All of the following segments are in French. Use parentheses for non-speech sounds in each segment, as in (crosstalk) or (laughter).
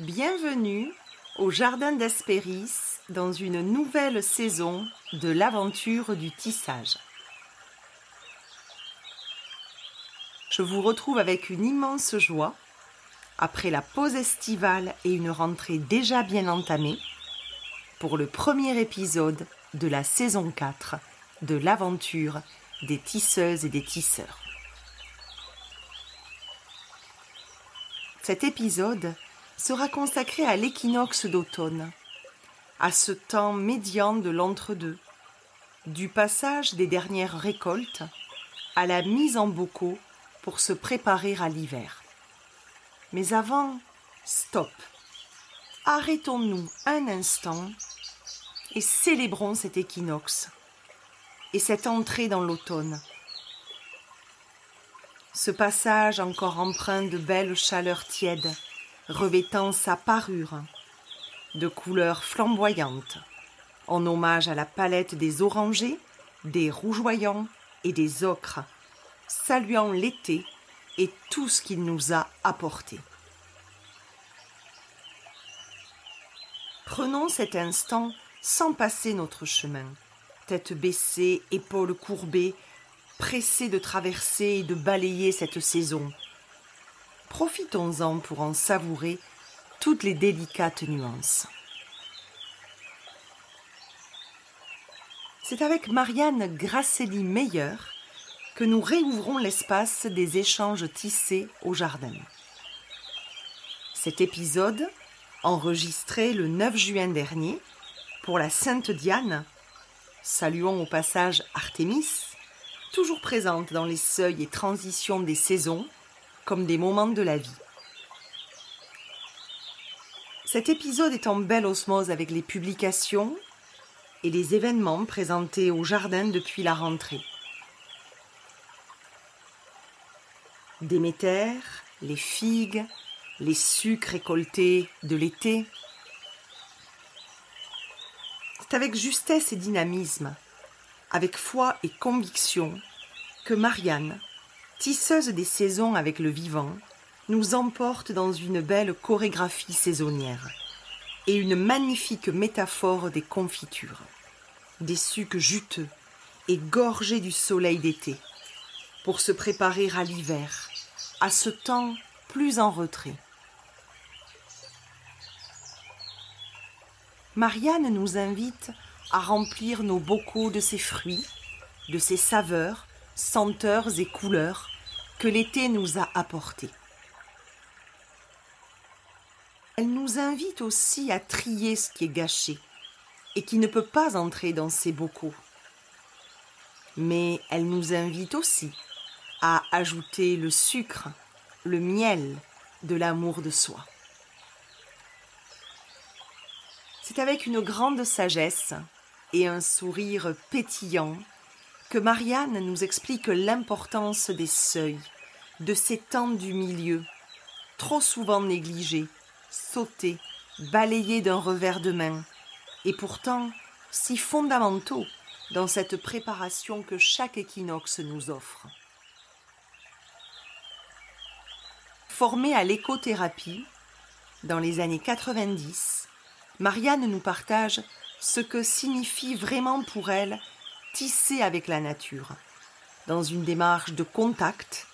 Bienvenue au Jardin d'Hespéris dans une nouvelle saison de l'aventure du tissage. Je vous retrouve avec une immense joie après la pause estivale et une rentrée déjà bien entamée pour le premier épisode de la saison 4 de l'aventure des tisseuses et des tisseurs. Cet épisode sera consacré à l'équinoxe d'automne, à ce temps médian de l'entre-deux, du passage des dernières récoltes à la mise en bocaux pour se préparer à l'hiver. Mais avant, stop. Arrêtons-nous un instant et célébrons cet équinoxe et cette entrée dans l'automne ce passage encore empreint de belles chaleurs tièdes, revêtant sa parure de couleurs flamboyantes, en hommage à la palette des orangers, des rougeoyants et des ocres, saluant l'été et tout ce qu'il nous a apporté. Prenons cet instant sans passer notre chemin, tête baissée, épaules courbées, pressés de traverser et de balayer cette saison. Profitons-en pour en savourer toutes les délicates nuances. C'est avec Marianne Grasselli Meyer que nous réouvrons l'espace des échanges tissés au jardin. Cet épisode, enregistré le 9 juin dernier pour la Sainte Diane, saluons au passage Artémis, toujours présente dans les seuils et transitions des saisons, comme des moments de la vie. Cet épisode est en belle osmose avec les publications et les événements présentés au jardin depuis la rentrée. Déméter, les figues, les sucres récoltés de l'été. C'est avec justesse et dynamisme avec foi et conviction, que Marianne, tisseuse des saisons avec le vivant, nous emporte dans une belle chorégraphie saisonnière et une magnifique métaphore des confitures, des sucs juteux et gorgés du soleil d'été, pour se préparer à l'hiver, à ce temps plus en retrait. Marianne nous invite à remplir nos bocaux de ces fruits, de ces saveurs, senteurs et couleurs que l'été nous a apportés. Elle nous invite aussi à trier ce qui est gâché et qui ne peut pas entrer dans ces bocaux. Mais elle nous invite aussi à ajouter le sucre, le miel de l'amour de soi. C'est avec une grande sagesse et un sourire pétillant Marianne nous explique l'importance des seuils, de ces temps du milieu, trop souvent négligés, sautés, balayés d'un revers de main, et pourtant si fondamentaux dans cette préparation que chaque équinoxe nous offre. Formée à l'écothérapie, dans les années 90, Marianne nous partage ce que signifie vraiment pour elle tisser avec la nature, dans une démarche de contact,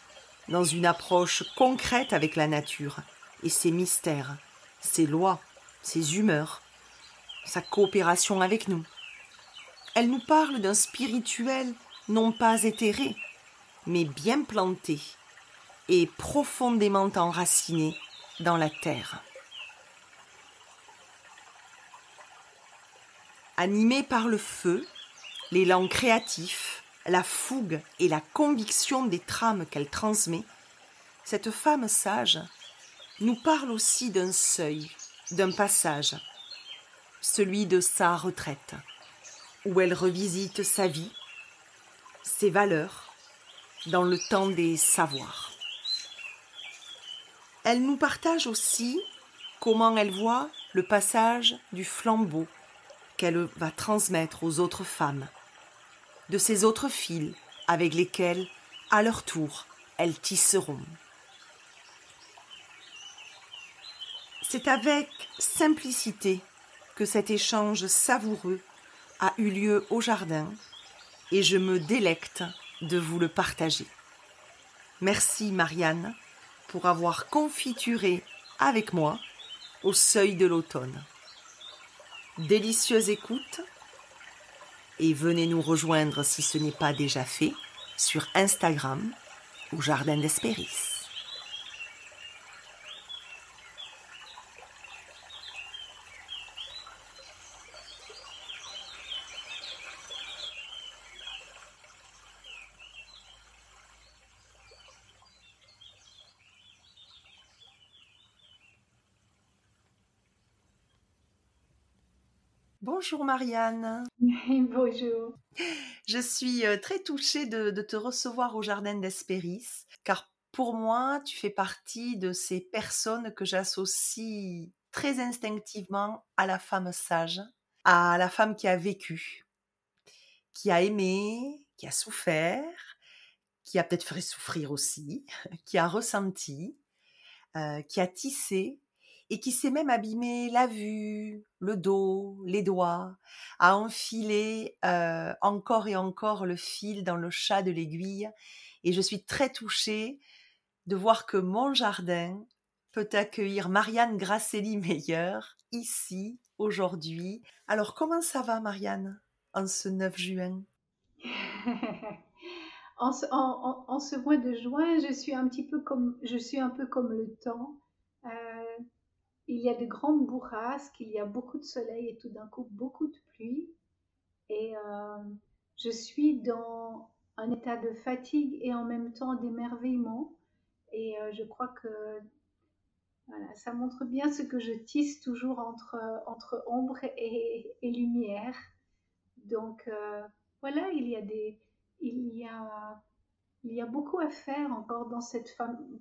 dans une approche concrète avec la nature et ses mystères, ses lois, ses humeurs, sa coopération avec nous. Elle nous parle d'un spirituel non pas éthéré, mais bien planté et profondément enraciné dans la terre. Animée par le feu, l'élan créatif, la fougue et la conviction des trames qu'elle transmet, cette femme sage nous parle aussi d'un seuil, d'un passage, celui de sa retraite, où elle revisite sa vie, ses valeurs, dans le temps des savoirs. Elle nous partage aussi comment elle voit le passage du flambeau qu'elle va transmettre aux autres femmes, de ces autres filles avec lesquelles, à leur tour, elles tisseront. C'est avec simplicité que cet échange savoureux a eu lieu au jardin et je me délecte de vous le partager. Merci Marianne pour avoir confituré avec moi au seuil de l'automne. Délicieuse écoute et venez nous rejoindre si ce n'est pas déjà fait sur Instagram au Jardin d'Espéris. Bonjour Marianne. (laughs) Bonjour. Je suis euh, très touchée de, te recevoir au Jardin d'Espéris, car pour moi, tu fais partie de ces personnes que j'associe très instinctivement à la femme sage, à la femme qui a vécu, qui a aimé, qui a souffert, qui a peut-être fait souffrir aussi, (laughs) qui a ressenti, euh, qui a tissé et qui s'est même abîmé la vue, le dos, les doigts, a enfilé euh, encore et encore le fil dans le chat de l'aiguille. Et je suis très touchée de voir que mon jardin peut accueillir Marianne Grasselli-Meyer ici, aujourd'hui. Alors comment ça va Marianne en ce 9 juin? (laughs) En, ce, en, ce, mois de juin, je suis un petit peu comme, je suis un peu comme le temps. Il y a de grandes bourrasques, il y a beaucoup de soleil et tout d'un coup beaucoup de pluie. Et euh, je suis dans un état de fatigue et en même temps d'émerveillement. Et euh, je crois que voilà, ça montre bien ce que je tisse toujours entre, entre ombre et, lumière. Donc euh, voilà, il y a des, il y a, il y a beaucoup à faire encore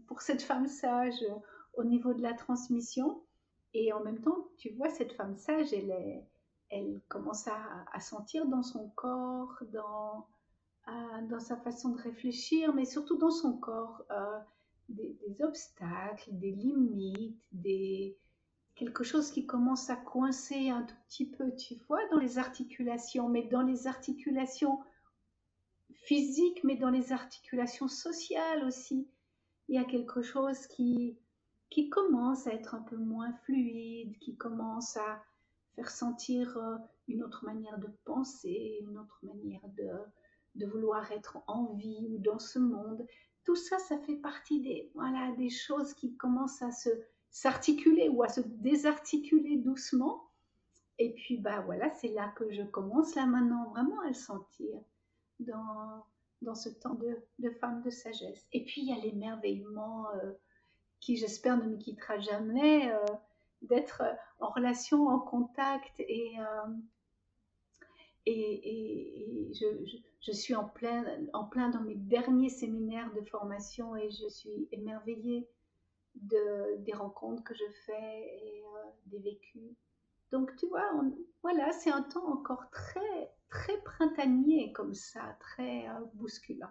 pour cette femme sage au niveau de la transmission. Et en même temps, tu vois, cette femme sage, elle, commence à, sentir dans son corps, dans, dans sa façon de réfléchir, mais surtout dans son corps, euh, des, obstacles, des limites, quelque chose qui commence à coincer un tout petit peu, tu vois, dans les articulations, mais dans les articulations physiques, mais dans les articulations sociales aussi. Il y a quelque chose qui, qui commence à être un peu moins fluide, qui commence à faire sentir euh, une autre manière de penser, une autre manière de, de vouloir être en vie ou dans ce monde. Tout ça, ça fait partie des, voilà, des choses qui commencent à se s'articuler ou à se désarticuler doucement. Et puis, bah voilà, c'est là que je commence là maintenant vraiment à le sentir dans, dans ce temps de, de femme de sagesse. Et puis, il y a l'émerveillement. Euh, qui j'espère ne me quittera jamais, euh, d'être en relation, en contact et, euh, je, suis en plein, en plein dans mes derniers séminaires de formation et je suis émerveillée de, des rencontres que je fais et euh, des vécus. Donc tu vois, voilà, c'est un temps encore très, très printanier comme ça, très bousculant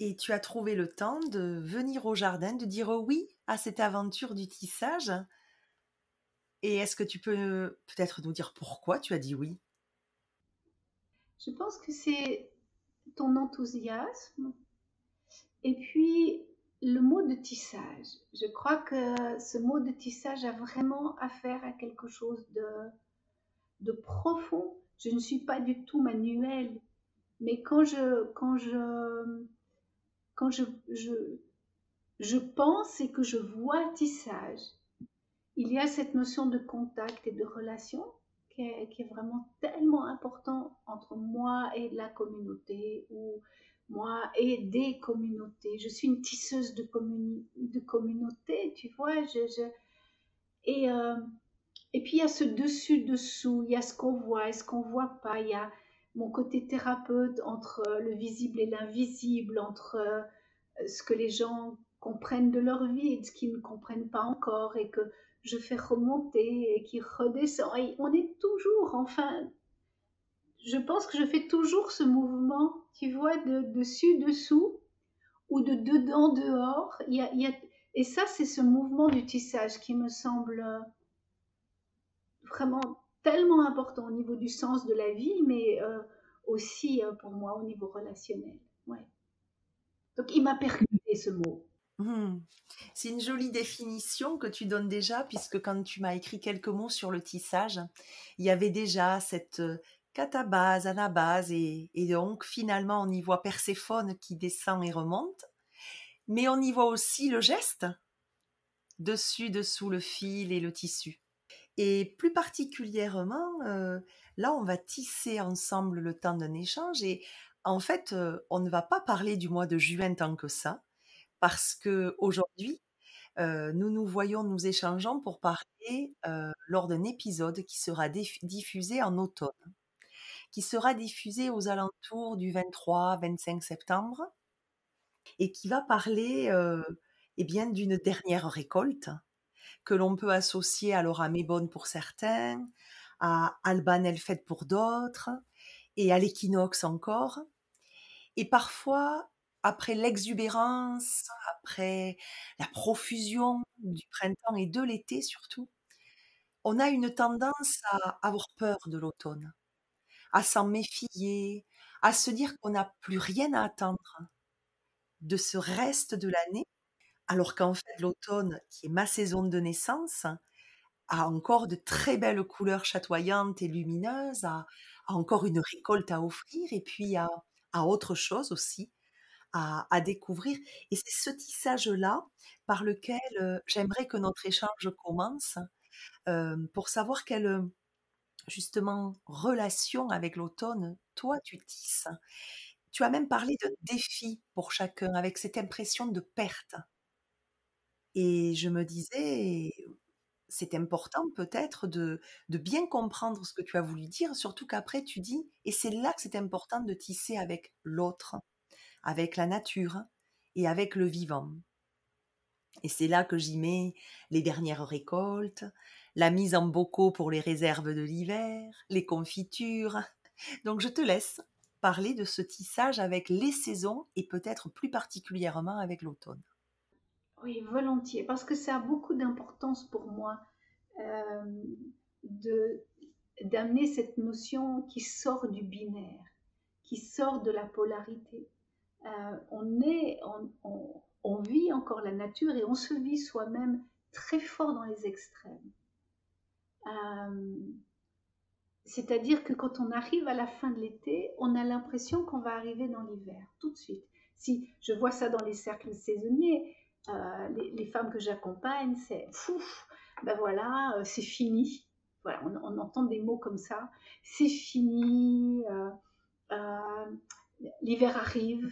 et tu as trouvé le temps de venir au jardin, de dire oui à cette aventure du tissage. Et est-ce que tu peux peut-être nous dire pourquoi tu as dit oui? Je pense que c'est ton enthousiasme et puis le mot de tissage. Je crois que ce mot de tissage a vraiment affaire à quelque chose de, de profond. Je ne suis pas du tout manuelle, mais quand je, quand je quand je, je, pense et que je vois tissage, il y a cette notion de contact et de relation qui est, vraiment tellement important entre moi et la communauté ou moi et des communautés. Je suis une tisseuse de, de communauté, tu vois. Je, et, euh, et puis il y a ce dessus-dessous, il y a ce qu'on voit et ce qu'on voit pas, mon côté thérapeute entre euh, le visible et l'invisible, entre euh, ce que les gens comprennent de leur vie et ce qu'ils ne comprennent pas encore et que je fais remonter et qui redescend. Et on est toujours, enfin, je pense que je fais toujours ce mouvement, tu vois, de dessus, dessous ou de dedans, dehors. Il y a, il y a, Et ça, c'est ce mouvement du tissage qui me semble vraiment tellement important au niveau du sens de la vie, mais euh, aussi euh, pour moi au niveau relationnel. Ouais. Donc il m'a percuté ce mot. Mmh. C'est une jolie définition que tu donnes déjà, puisque quand tu m'as écrit quelques mots sur le tissage, il y avait déjà cette euh, catabase, anabase, et, et donc finalement on y voit Perséphone qui descend et remonte, mais on y voit aussi le geste, dessus, dessous le fil et le tissu. Et plus particulièrement, euh, là, on va tisser ensemble le temps d'un échange. Et en fait, euh, on ne va pas parler du mois de juin tant que ça, parce que aujourd'hui, euh, nous nous voyons, nous échangeons pour parler lors d'un épisode qui sera diffusé en automne, qui sera diffusé aux alentours du 23-25 septembre, et qui va parler eh bien d'une dernière récolte que l'on peut associer à Laura Mébonne pour certains, à Alban Elfet pour d'autres, et à l'équinoxe encore. Et parfois, après l'exubérance, après la profusion du printemps et de l'été surtout, on a une tendance à avoir peur de l'automne, à s'en méfier, à se dire qu'on n'a plus rien à attendre de ce reste de l'année alors qu'en fait, l'automne, qui est ma saison de naissance, a encore de très belles couleurs chatoyantes et lumineuses, a, encore une récolte à offrir et puis a, autre chose aussi à, découvrir. Et c'est ce tissage-là par lequel euh, j'aimerais que notre échange commence euh, pour savoir quelle justement relation avec l'automne toi tu tisses. Tu as même parlé de défi pour chacun avec cette impression de perte. Et je me disais, c'est important peut-être de, bien comprendre ce que tu as voulu dire, surtout qu'après tu dis, et c'est là que c'est important de tisser avec l'autre, avec la nature et avec le vivant. Et c'est là que j'y mets les dernières récoltes, la mise en bocaux pour les réserves de l'hiver, les confitures. (laughs) Donc je te laisse parler de ce tissage avec les saisons et peut-être plus particulièrement avec l'automne. Oui, volontiers, parce que ça a beaucoup d'importance pour moi euh, d'amener cette notion qui sort du binaire, qui sort de la polarité. Euh, on est, on, vit encore la nature et on se vit soi-même très fort dans les extrêmes. Euh, c'est-à-dire que quand on arrive à la fin de l'été, on a l'impression qu'on va arriver dans l'hiver tout de suite. Si je vois ça dans les cercles saisonniers, euh, les, femmes que j'accompagne, c'est fouf, ben voilà, euh, c'est fini. Voilà, on, entend des mots comme ça. C'est fini, euh, l'hiver arrive.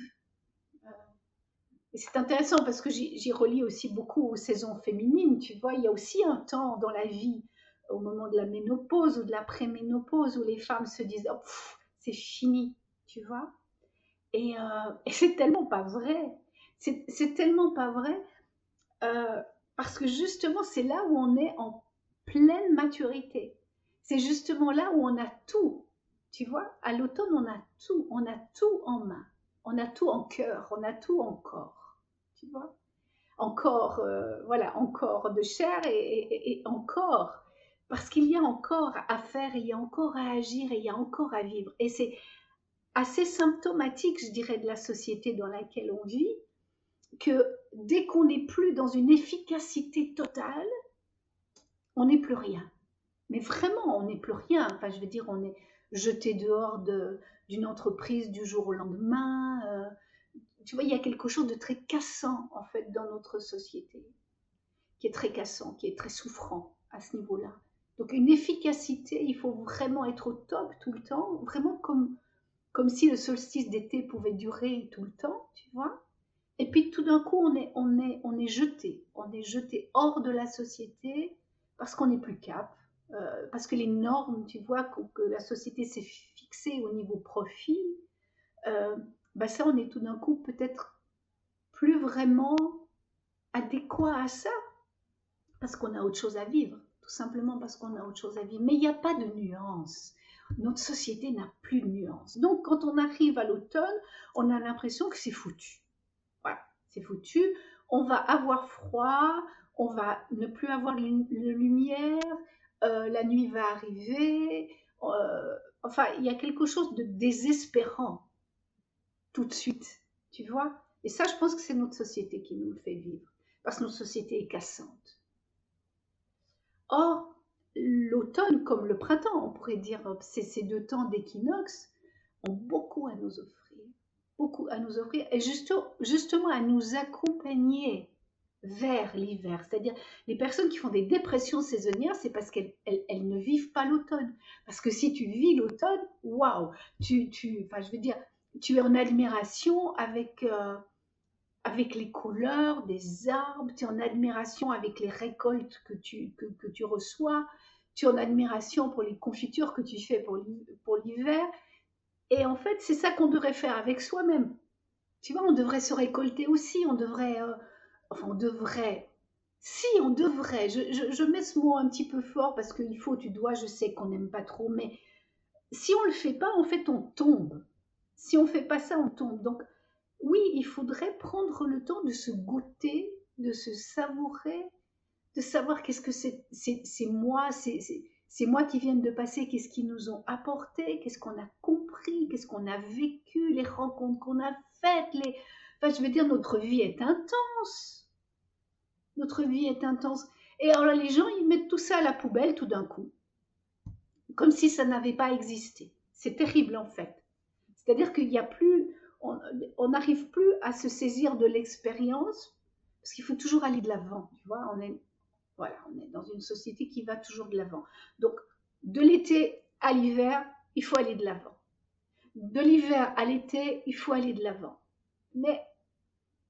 Et c'est intéressant parce que j'y relis aussi beaucoup aux saisons féminines. Tu vois, il y a aussi un temps dans la vie, au moment de la ménopause ou de l'après-ménopause, où les femmes se disent oh, c'est fini, tu vois. Et c'est tellement pas vrai. C'est tellement pas vrai euh, parce que justement, c'est là où on est en pleine maturité. C'est justement là où on a tout. Tu vois, à l'automne, on a tout. On a tout en main. On a tout en cœur. On a tout en corps. Tu vois? Encore, euh, voilà, encore de chair et, encore. Parce qu'il y a encore à faire, il y a encore à agir et il y a encore à vivre. Et c'est assez symptomatique, je dirais, de la société dans laquelle on vit, que dès qu'on n'est plus dans une efficacité totale, on n'est plus rien. Mais vraiment, on n'est plus rien. Enfin, je veux dire, on est jeté dehors d'une entreprise du jour au lendemain. Euh, tu vois, il y a quelque chose de très cassant, en fait, dans notre société, qui est très cassant, qui est très souffrant à ce niveau-là. Donc, une efficacité, il faut vraiment être au top tout le temps, vraiment comme, comme si le solstice d'été pouvait durer tout le temps, tu vois. Et puis tout d'un coup, on est, jeté, on est jeté hors de la société parce qu'on n'est plus cap, euh, parce que les normes, tu vois, que, la société s'est fixée au niveau profit, euh, bah ça, on est tout d'un coup peut-être plus vraiment adéquat à ça, parce qu'on a autre chose à vivre, tout simplement parce qu'on a autre chose à vivre. Mais il n'y a pas de nuance. Notre société n'a plus de nuance. Donc, quand on arrive à l'automne, on a l'impression que c'est foutu c'est foutu. on va avoir froid, on va ne plus avoir de lumière, euh, la nuit va arriver. Euh, enfin, il y a quelque chose de désespérant tout de suite, tu vois. Et ça, je pense que c'est notre société qui nous le fait vivre, parce que notre société est cassante. Or, l'automne comme le printemps, on pourrait dire, ces deux temps d'équinoxe ont beaucoup à nous offrir, beaucoup à nous offrir, et justement à nous accompagner vers l'hiver. C'est-à-dire, les personnes qui font des dépressions saisonnières, c'est parce qu'elles elles, ne vivent pas l'automne. Parce que si tu vis l'automne, waouh, tu, tu, enfin, je veux dire, tu es en admiration avec, euh, avec les couleurs des arbres, tu es en admiration avec les récoltes que tu, que tu reçois, tu es en admiration pour les confitures que tu fais pour l'hiver. Et en fait, c'est ça qu'on devrait faire avec soi-même. Tu vois, on devrait se récolter aussi, on devrait... Euh, enfin on devrait, si on devrait, je, mets ce mot un petit peu fort parce qu'il faut, tu dois, je sais qu'on n'aime pas trop, mais si on ne le fait pas, en fait, on tombe. Si on ne fait pas ça, on tombe. Donc, oui, il faudrait prendre le temps de se goûter, de se savourer, de savoir qu'est-ce que c'est, c'est, moi, c'est, c'est moi qui viennent de passer, qu'est-ce qu'ils nous ont apporté, qu'est-ce qu'on a compris, qu'est-ce qu'on a vécu, les rencontres qu'on a faites, les, Enfin, je veux dire, notre vie est intense. Notre vie est intense. Et alors les gens, ils mettent tout ça à la poubelle tout d'un coup, comme si ça n'avait pas existé. C'est terrible en fait. C'est-à-dire qu'il n'y a plus, on n'arrive plus à se saisir de l'expérience, parce qu'il faut toujours aller de l'avant. Tu vois, on est, voilà, on est dans une société qui va toujours de l'avant. Donc, de l'été à l'hiver, il faut aller de l'avant. De l'hiver à l'été, il faut aller de l'avant. Mais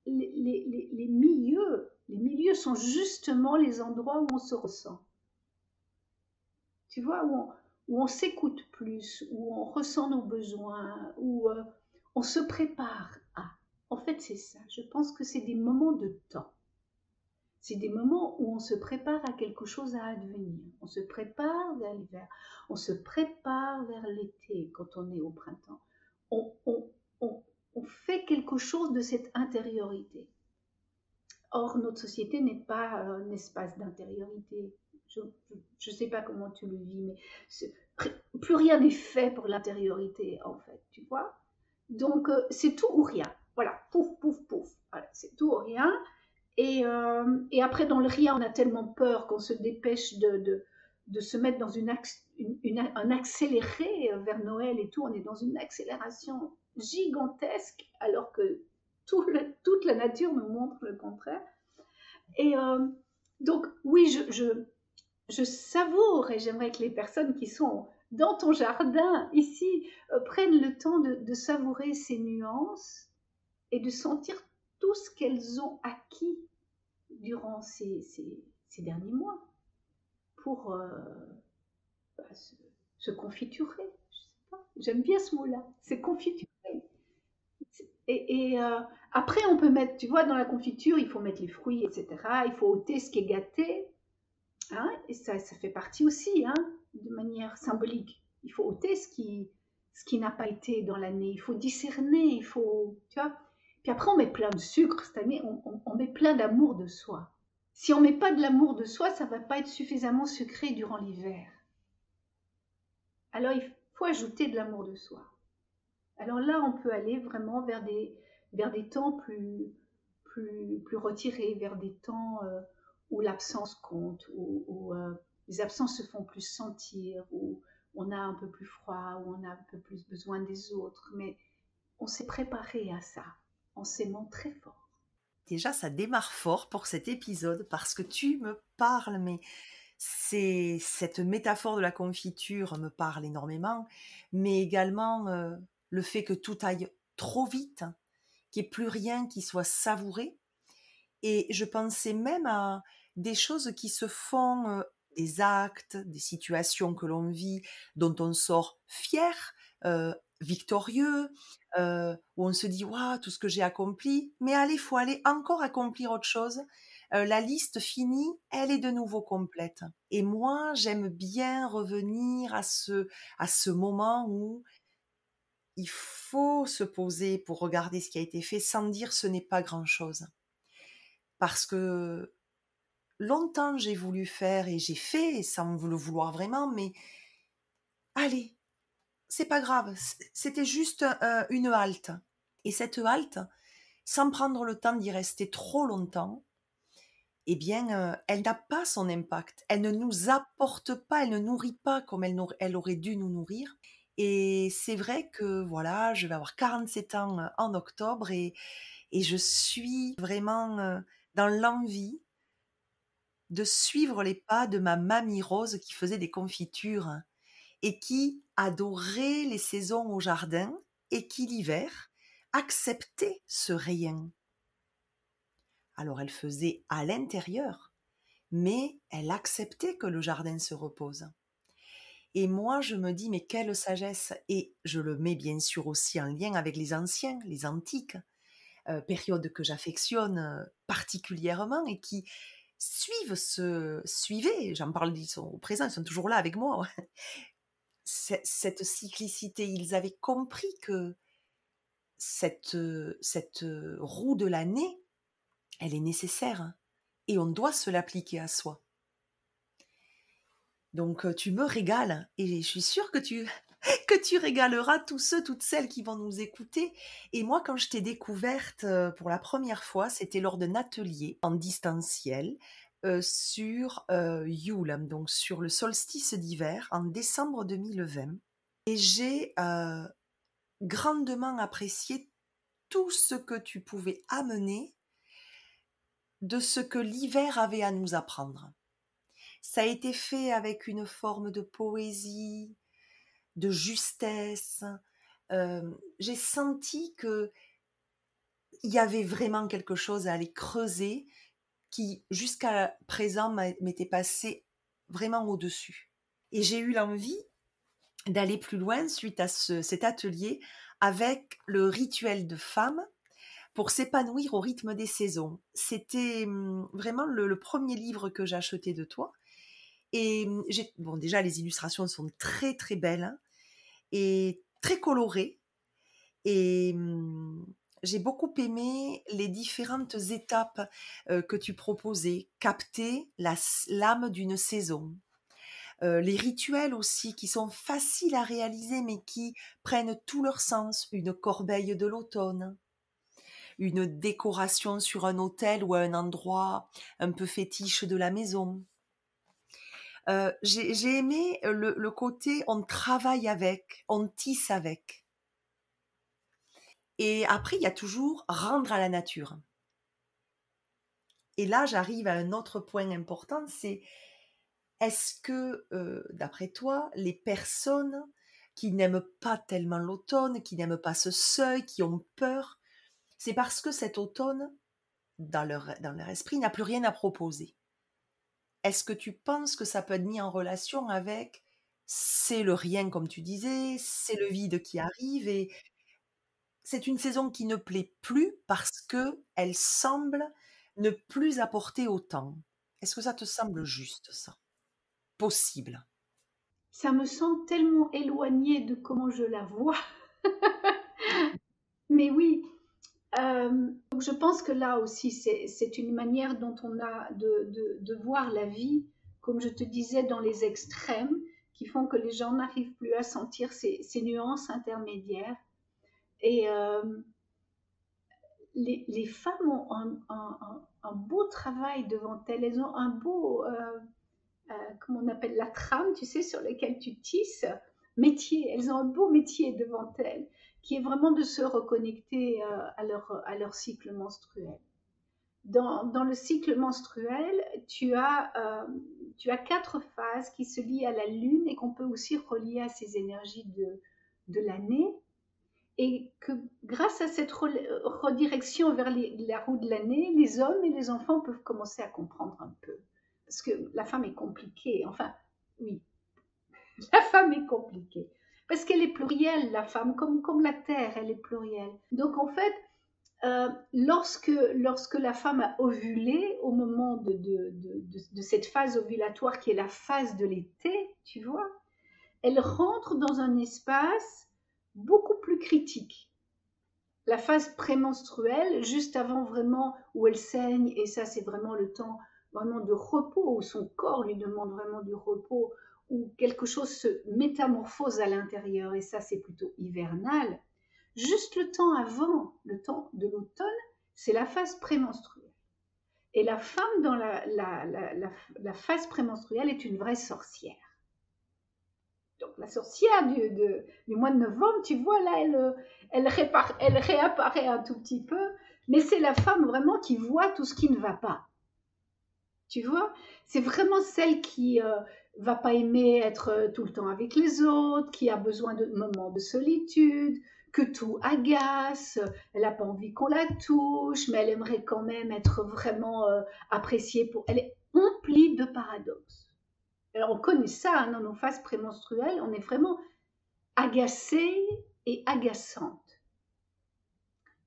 les, milieux, les milieux sont justement les endroits où on se ressent. Tu vois, où on, s'écoute plus, où on ressent nos besoins, où euh, on se prépare à. En fait, c'est ça. Je pense que c'est des moments de temps. C'est des moments où on se prépare à quelque chose à advenir. On se prépare vers l'hiver. On se prépare vers l'été quand on est au printemps. On, fait quelque chose de cette intériorité. Or, notre société n'est pas un espace d'intériorité. Je ne sais pas comment tu le vis, mais plus rien n'est fait pour l'intériorité, en fait, tu vois. Donc, euh, c'est tout ou rien. Voilà, pouf, pouf, pouf. c'est tout ou rien. Euh, et, après, dans le rien, on a tellement peur qu'on se dépêche de, se mettre dans un accéléré vers Noël et tout. On est dans une accélération gigantesque, alors que toute la nature nous montre le contraire. Et euh, donc, oui, je, je, savoure et j'aimerais que les personnes qui sont dans ton jardin ici euh, prennent le temps de, savourer ces nuances et de sentir tout ce qu'elles ont acquis durant ces, ces, derniers mois pour euh, bah, se, confiturer. J'aime bien ce mot-là, c'est confiturer. Et, euh, après, on peut mettre, tu vois, dans la confiture, il faut mettre les fruits, etc. Il faut ôter ce qui est gâté. Hein, et ça, ça fait partie aussi, hein, de manière symbolique. Il faut ôter ce qui, ce qui n'a pas été dans l'année. Il faut discerner, il faut, tu vois. Puis après, on met plein de sucre année, on, met plein d'amour de soi. Si on met pas de l'amour de soi, ça va pas être suffisamment sucré durant l'hiver. Alors, il faut ajouter de l'amour de soi. Alors là, on peut aller vraiment vers des, vers des temps plus, plus, plus retirés, vers des temps euh, où l'absence compte, où, euh, les absences se font plus sentir, où on a un peu plus froid, où on a un peu plus besoin des autres. Mais on s'est préparé à ça en s'aimant très fort. Déjà, ça démarre fort pour cet épisode parce que tu me parles, mais c'est cette métaphore de la confiture me parle énormément, mais également euh, le fait que tout aille trop vite, qu'il n'y ait plus rien qui soit savouré. Et je pensais même à des choses qui se font, euh, des actes, des situations que l'on vit, dont on sort fier, euh, victorieux, euh, où on se dit waouh tout ce que j'ai accompli, mais allez, faut aller encore accomplir autre chose. la liste finie, elle est de nouveau complète. Et moi, j'aime bien revenir à ce à ce moment où il faut se poser pour regarder ce qui a été fait sans dire ce n'est pas grand-chose. parce que longtemps j'ai voulu faire et j'ai fait sans le vouloir vraiment, mais allez, c'est pas grave, c'était juste une halte. Et cette halte, sans prendre le temps d'y rester trop longtemps, eh bien, elle n'a pas son impact. Elle ne nous apporte pas, elle ne nourrit pas comme elle, aurait dû nous nourrir. Et c'est vrai que voilà, je vais avoir 47 ans en octobre et je suis vraiment dans l'envie de suivre les pas de ma mamie Rose qui faisait des confitures et qui adorait les saisons au jardin et qui l'hiver acceptait ce rien. Alors elle faisait à l'intérieur, mais elle acceptait que le jardin se repose. Et moi, je me dis, mais quelle sagesse Et je le mets bien sûr aussi en lien avec les anciens, les antiques, euh, période que j'affectionne euh, particulièrement et qui suivent ce suivaient, j'en parle, ils sont au présent, ils sont toujours là avec moi. Cette cyclicité, ils avaient compris que cette, cette roue de l'année, elle est nécessaire hein, et on doit se l'appliquer à soi. Donc tu me régales et je suis sûre que tu (laughs) que tu régaleras tous ceux, toutes celles qui vont nous écouter. Et moi, quand je t'ai découverte euh, pour la première fois, c'était lors d'un atelier en distanciel euh, sur euh, Yule, donc sur le solstice d'hiver en décembre 2020. Et j'ai grandement apprécié tout ce que tu pouvais amener de ce que l'hiver avait à nous apprendre. Ça a été fait avec une forme de poésie, de justesse. j'ai senti que il y avait vraiment quelque chose à aller creuser jusqu'à présent, m'était passé vraiment au-dessus. Et j'ai eu l'envie d'aller plus loin suite à cet atelier avec le rituel de femme pour s'épanouir au rythme des saisons. C'était mmh, vraiment le, premier livre que j'ai acheté de toi. Et mmh, bon, déjà, les illustrations sont très très belles. Hein et très coloré. Et mmh, j'ai beaucoup aimé les différentes étapes que tu proposais, capter l'âme d'une saison. les rituels aussi qui sont faciles à réaliser mais qui prennent tout leur sens. Une corbeille de l'automne, une décoration sur un hôtel ou un endroit un peu fétiche de la maison, euh, j'ai aimé le, côté on travaille avec, on tisse avec. Et après, il y a toujours rendre à la nature. Et là, j'arrive à un autre point important, c'est est-ce que, euh, d'après toi, les personnes qui n'aiment pas tellement l'automne, qui n'aiment pas ce seuil, qui ont peur, c'est parce que cet automne, dans leur, dans leur esprit, n'a plus rien à proposer? Est-ce que tu penses que ça peut être mis en relation avec c'est le rien comme tu disais, c'est le vide qui arrive et c'est une saison qui ne plaît plus parce que elle semble ne plus apporter autant. Est-ce que ça te semble juste ça? Possible Ça me semble tellement éloigné de comment je la vois. (laughs) Mais oui, euh, je pense que là aussi, c'est une manière dont on a de, voir la vie, comme je te disais, dans les extrêmes, qui font que les gens n'arrivent plus à sentir ces, nuances intermédiaires. Et euh, les, femmes ont un, beau travail devant elles, elles ont un beau, euh, comment on appelle la trame, tu sais, sur lequel tu tisses, métier, elles ont un beau métier devant elles qui est vraiment de se reconnecter euh, à leur, à leur cycle menstruel. Dans, dans, le cycle menstruel, tu as, euh, tu as quatre phases qui se lient à la lune et qu'on peut aussi relier à ces énergies de, de l'année. Et que grâce à cette redirection vers la roue de l'année, les hommes et les enfants peuvent commencer à comprendre un peu. Parce que la femme est compliquée. Enfin, oui, (laughs) la femme est compliquée. Parce qu'elle est plurielle, la femme, comme, comme la terre, elle est plurielle. Donc en fait, euh, lorsque, lorsque la femme a ovulé, au moment de, de, de, cette phase ovulatoire qui est la phase de l'été, tu vois, elle rentre dans un espace beaucoup critique. la phase prémenstruelle, juste avant vraiment où elle saigne, et ça c'est vraiment le temps vraiment de repos, où son corps lui demande vraiment du repos, où quelque chose se métamorphose à l'intérieur, et ça c'est plutôt hivernal. Juste le temps avant, le temps de l'automne, c'est la phase prémenstruelle. Et la femme dans la, la phase prémenstruelle est une vraie sorcière. La sorcière du, mois de novembre, tu vois, là, elle réapparaît un tout petit peu, mais c'est la femme vraiment qui voit tout ce qui ne va pas. Tu vois, c'est vraiment celle qui euh, va pas aimer être euh, tout le temps avec les autres, qui a besoin de moments de solitude, que tout agace, elle n'a pas envie qu'on la touche, mais elle aimerait quand même être vraiment euh, appréciée pour. Elle est emplie de paradoxes. Alors on connaît ça hein, dans nos phases prémenstruelles, on est vraiment agacée et agaçante.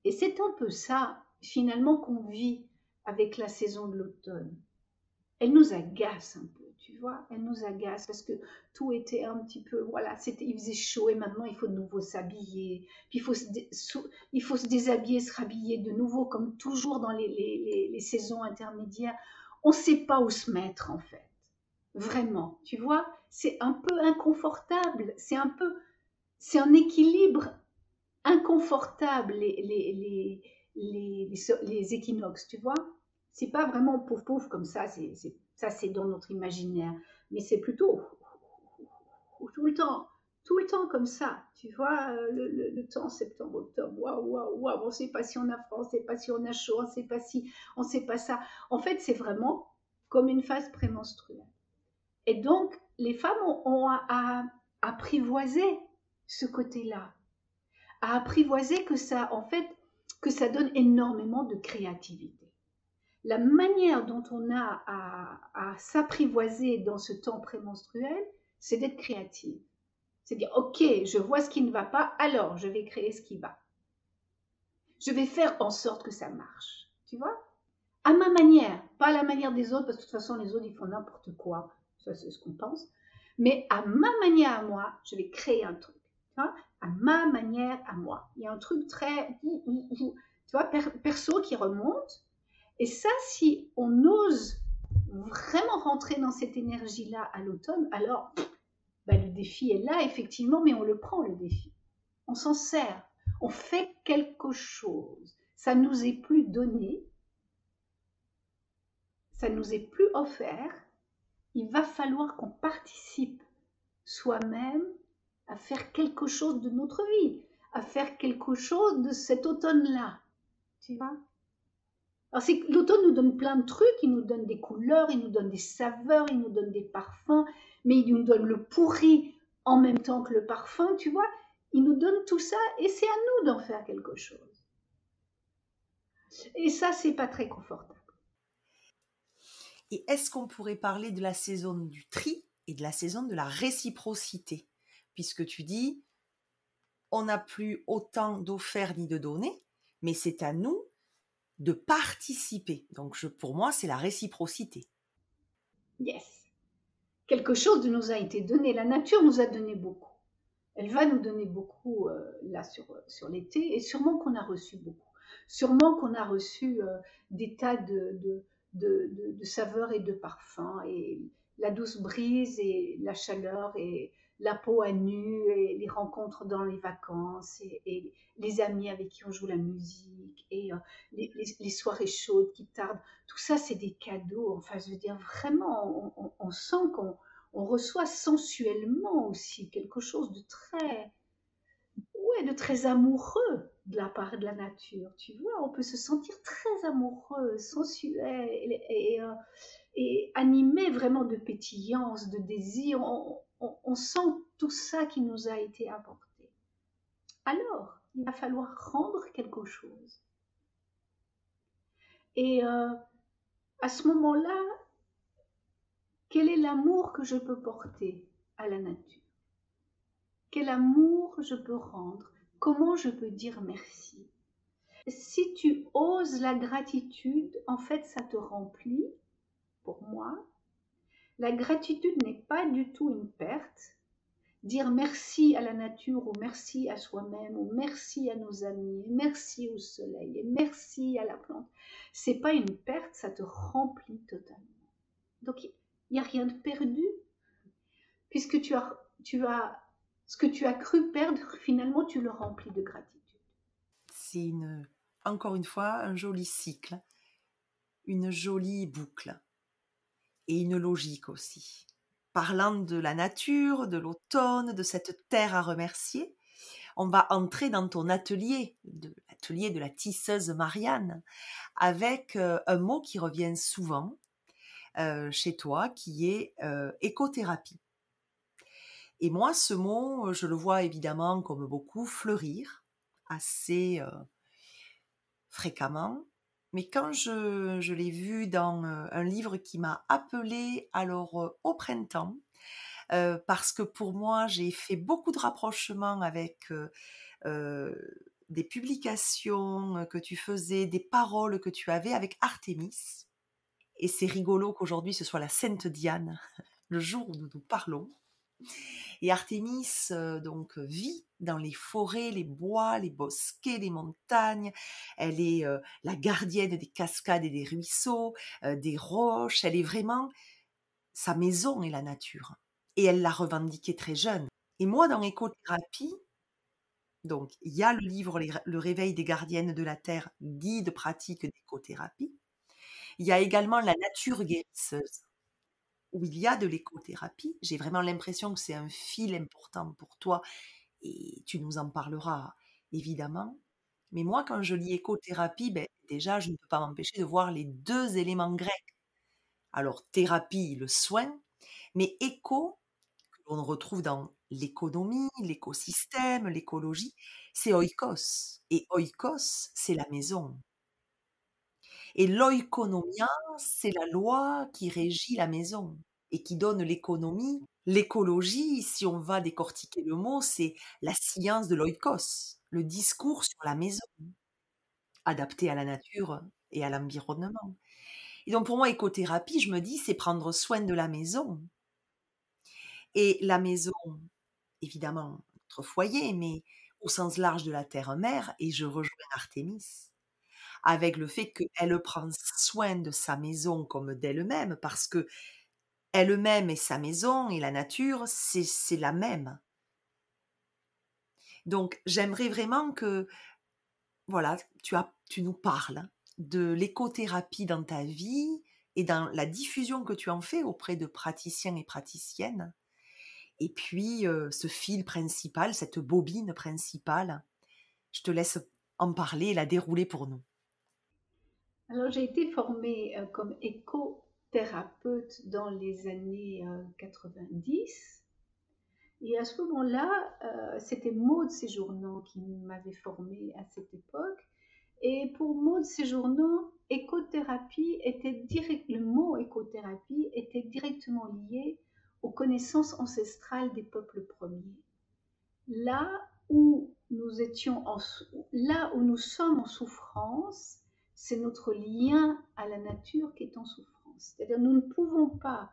Et c'est un peu ça, finalement, qu'on vit avec la saison de l'automne. Elle nous agace un peu, tu vois, elle nous agace parce que tout était un petit peu, voilà, c'était, il faisait chaud et maintenant il faut de nouveau s'habiller, puis il faut, se, il faut se déshabiller, se rhabiller de nouveau, comme toujours dans les, les saisons intermédiaires. On ne sait pas où se mettre en fait vraiment. Tu vois, c'est un peu inconfortable, c'est un peu, c'est un équilibre inconfortable les, les, les, équinoxes, tu vois. C'est pas vraiment pouf pouf comme ça, c'est, ça c'est dans notre imaginaire, mais c'est plutôt (laughs) tout le temps, tout le temps comme ça, tu vois, le, temps septembre, octobre, waouh, waouh, waouh, on sait pas si on a froid, on sait pas si on a chaud, on sait pas si, on sait pas ça. En fait, c'est vraiment comme une phase prémenstruelle. Et donc, les femmes ont, à, apprivoiser ce côté-là, à apprivoiser que ça, en fait, que ça donne énormément de créativité. La manière dont on a à, à s'apprivoiser dans ce temps prémenstruel, c'est d'être créative. C'est dire, ok, je vois ce qui ne va pas, alors je vais créer ce qui va. Je vais faire en sorte que ça marche. Tu vois? À ma manière, pas à la manière des autres, parce que de toute façon, les autres, ils font n'importe quoi ça c'est ce qu'on pense, mais à ma manière à moi, je vais créer un truc. À ma manière à moi. Il y a un truc très, tu vois, perso qui remonte. Et ça, si on ose vraiment rentrer dans cette énergie-là à l'automne, alors bah, le défi est là, effectivement, mais on le prend, le défi. On s'en sert. On fait quelque chose. Ça nous est plus donné. Ça nous est plus offert il va falloir qu'on participe soi-même à faire quelque chose de notre vie, à faire quelque chose de cet automne-là. Tu vois? Alors c'est l'automne nous donne plein de trucs, il nous donne des couleurs, il nous donne des saveurs, il nous donne des parfums, mais il nous donne le pourri en même temps que le parfum, tu vois? Il nous donne tout ça et c'est à nous d'en faire quelque chose. Et ça, c'est pas très confortable. Et est-ce qu'on pourrait parler de la saison du tri et de la saison de la réciprocité? Puisque tu dis, on n'a plus autant d'offerts ni de données, mais c'est à nous de participer. Donc pour moi, c'est la réciprocité. Yes. Quelque chose nous a été donné. La nature nous a donné beaucoup. Elle va nous donner beaucoup euh, là sur, sur l'été et sûrement qu'on a reçu beaucoup. Sûrement qu'on a reçu euh, des tas de, saveurs et de parfums, et la douce brise et la chaleur et la peau à nu et les rencontres dans les vacances et, les amis avec qui on joue la musique et euh, les, soirées chaudes qui tardent. Tout ça, c'est des cadeaux. Enfin, je veux dire, vraiment, on, sent qu'on on reçoit sensuellement aussi quelque chose de très, ouais, de très amoureux de la part de la nature. Tu vois, on peut se sentir très amoureux, sensuel et, euh, animé vraiment de pétillance, de désir. On, sent tout ça qui nous a été apporté. Alors, il va falloir rendre quelque chose. Et euh, à ce moment-là, quel est l'amour que je peux porter à la nature? Quel amour je peux rendre comment je peux dire merci? Si tu oses la gratitude, en fait, ça te remplit, pour moi. La gratitude n'est pas du tout une perte, dire merci à la nature ou merci à soi-même ou merci à nos amis, merci au soleil et merci à la plante, c'est pas une perte, ça te remplit totalement. Donc il n'y a rien de perdu puisque tu as, tu as ce que tu as cru perdre, finalement tu le remplis de gratitude. C'est encore une fois un joli cycle, une jolie boucle et une logique aussi parlant de la nature, de l'automne, de cette terre à remercier, on va entrer dans ton atelier, de l'atelier de la tisseuse Marianne, avec euh, un mot qui revient souvent euh, chez toi, qui est euh, écothérapie. Et moi, ce mot, je le vois évidemment comme beaucoup fleurir assez fréquemment. Mais quand je, l'ai vu dans un livre qui m'a appelé alors au printemps, parce que pour moi, j'ai fait beaucoup de rapprochements avec des publications que tu faisais, des paroles que tu avais avec Artémis. Et c'est rigolo qu'aujourd'hui ce soit la Sainte Diane, (laughs) le jour où nous nous parlons. Et Artémis euh, donc vit dans les forêts, les bois, les bosquets, les montagnes. Elle est euh, la gardienne des cascades et des ruisseaux, euh, des roches. Elle est vraiment sa maison est la nature. Et elle l'a revendiquée très jeune. Et moi, dans écothérapie, donc il y a le livre Le réveil des gardiennes de la terre, guide pratique d'écothérapie. Il y a également la nature guérisseuse où il y a de l'écothérapie. J'ai vraiment l'impression que c'est un fil important pour toi et tu nous en parleras évidemment. Mais moi, quand je lis écothérapie, ben, déjà, je ne peux pas m'empêcher de voir les deux éléments grecs. Alors, thérapie, le soin, mais éco, que l'on retrouve dans l'économie, l'écosystème, l'écologie, c'est oikos. Et oikos, c'est la maison. Et l'oikonomia, c'est la loi qui régit la maison et qui donne l'économie. L'écologie, si on va décortiquer le mot, c'est la science de l'oikos, le discours sur la maison, adapté à la nature et à l'environnement. Et donc pour moi, écothérapie, je me dis, c'est prendre soin de la maison. Et la maison, évidemment, notre foyer, mais au sens large de la terre-mère, et je rejoins Artémis avec le fait qu'elle prend soin de sa maison comme d'elle-même, parce que elle-même et sa maison et la nature, c'est la même. Donc j'aimerais vraiment que, voilà, tu, as, tu nous parles de l'écothérapie dans ta vie et dans la diffusion que tu en fais auprès de praticiens et praticiennes. Et puis euh, ce fil principal, cette bobine principale, je te laisse en parler et la dérouler pour nous. Alors, j'ai été formée euh, comme écothérapeute dans les années 90. Euh, Et à ce moment-là, euh, c'était Maud Séjournant qui m'avait formée à cette époque. Et pour Maud Séjournant, écothérapie était direct, le mot écothérapie était directement lié aux connaissances ancestrales des peuples premiers. Là où nous étions là où nous sommes en souffrance, c'est notre lien à la nature qui est en souffrance. C'est-à-dire nous ne pouvons pas,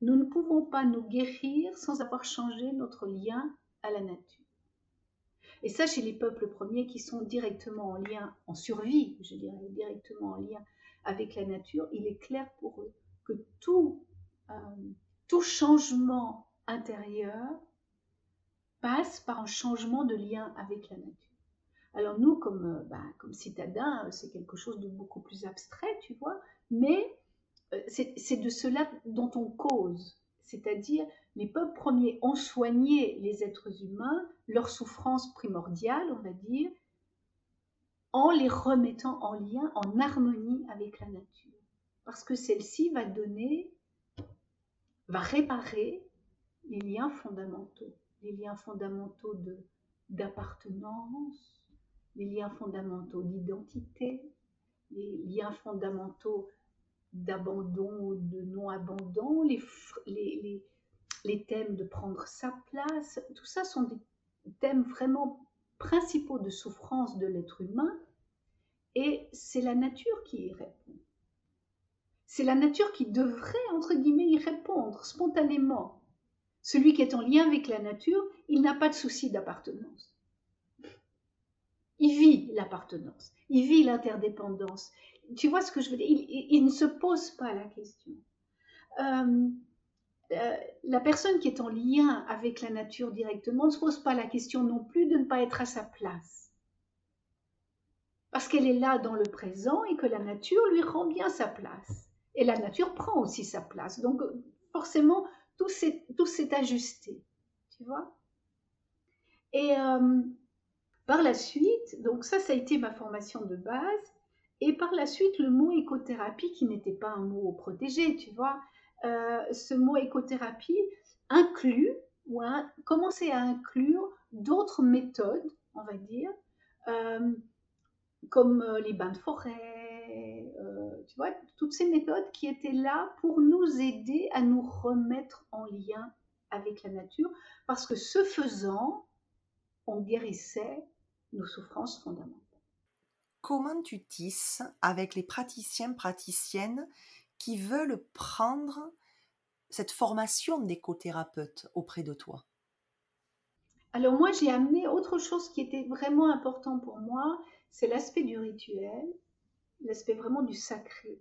nous ne pouvons pas nous guérir sans avoir changé notre lien à la nature. Et ça, chez les peuples premiers qui sont directement en lien, en survie, je dirais, directement en lien avec la nature, il est clair pour eux que tout, euh, tout changement intérieur passe par un changement de lien avec la nature. Alors nous, comme, euh, bah, citadins, c'est quelque chose de beaucoup plus abstrait, tu vois, mais euh, c'est de cela dont on cause. C'est-à-dire, les peuples premiers ont soigné les êtres humains, leur souffrance primordiale, on va dire, en les remettant en lien, en harmonie avec la nature. Parce que celle-ci va donner, va réparer les liens fondamentaux, les liens fondamentaux d'appartenance, les liens fondamentaux d'identité, les liens fondamentaux d'abandon ou de non-abandon, les, thèmes de prendre sa place, tout ça sont des thèmes vraiment principaux de souffrance de l'être humain et c'est la nature qui y répond. C'est la nature qui devrait, entre guillemets, y répondre spontanément. Celui qui est en lien avec la nature, il n'a pas de souci d'appartenance. Il vit l'appartenance, il vit l'interdépendance. Tu vois ce que je veux dire? Il, ne se pose pas la question. Euh, euh, la personne qui est en lien avec la nature directement ne se pose pas la question non plus de ne pas être à sa place. Parce qu'elle est là dans le présent et que la nature lui rend bien sa place. Et la nature prend aussi sa place. Donc forcément, tout s'est ajusté. Tu vois? Et euh, par la suite, donc ça, ça a été ma formation de base. Et par la suite, le mot écothérapie, qui n'était pas un mot protégé, tu vois, euh, ce mot écothérapie inclut ou a commencé à inclure d'autres méthodes, on va dire, euh, comme euh, les bains de forêt, tu vois, toutes ces méthodes qui étaient là pour nous aider à nous remettre en lien avec la nature, parce que ce faisant, on guérissait nos souffrances fondamentales. Comment tu tisses avec les praticiens, praticiennes qui veulent prendre cette formation d'écothérapeute auprès de toi? Alors moi, j'ai amené autre chose qui était vraiment important pour moi, c'est l'aspect du rituel, l'aspect vraiment du sacré.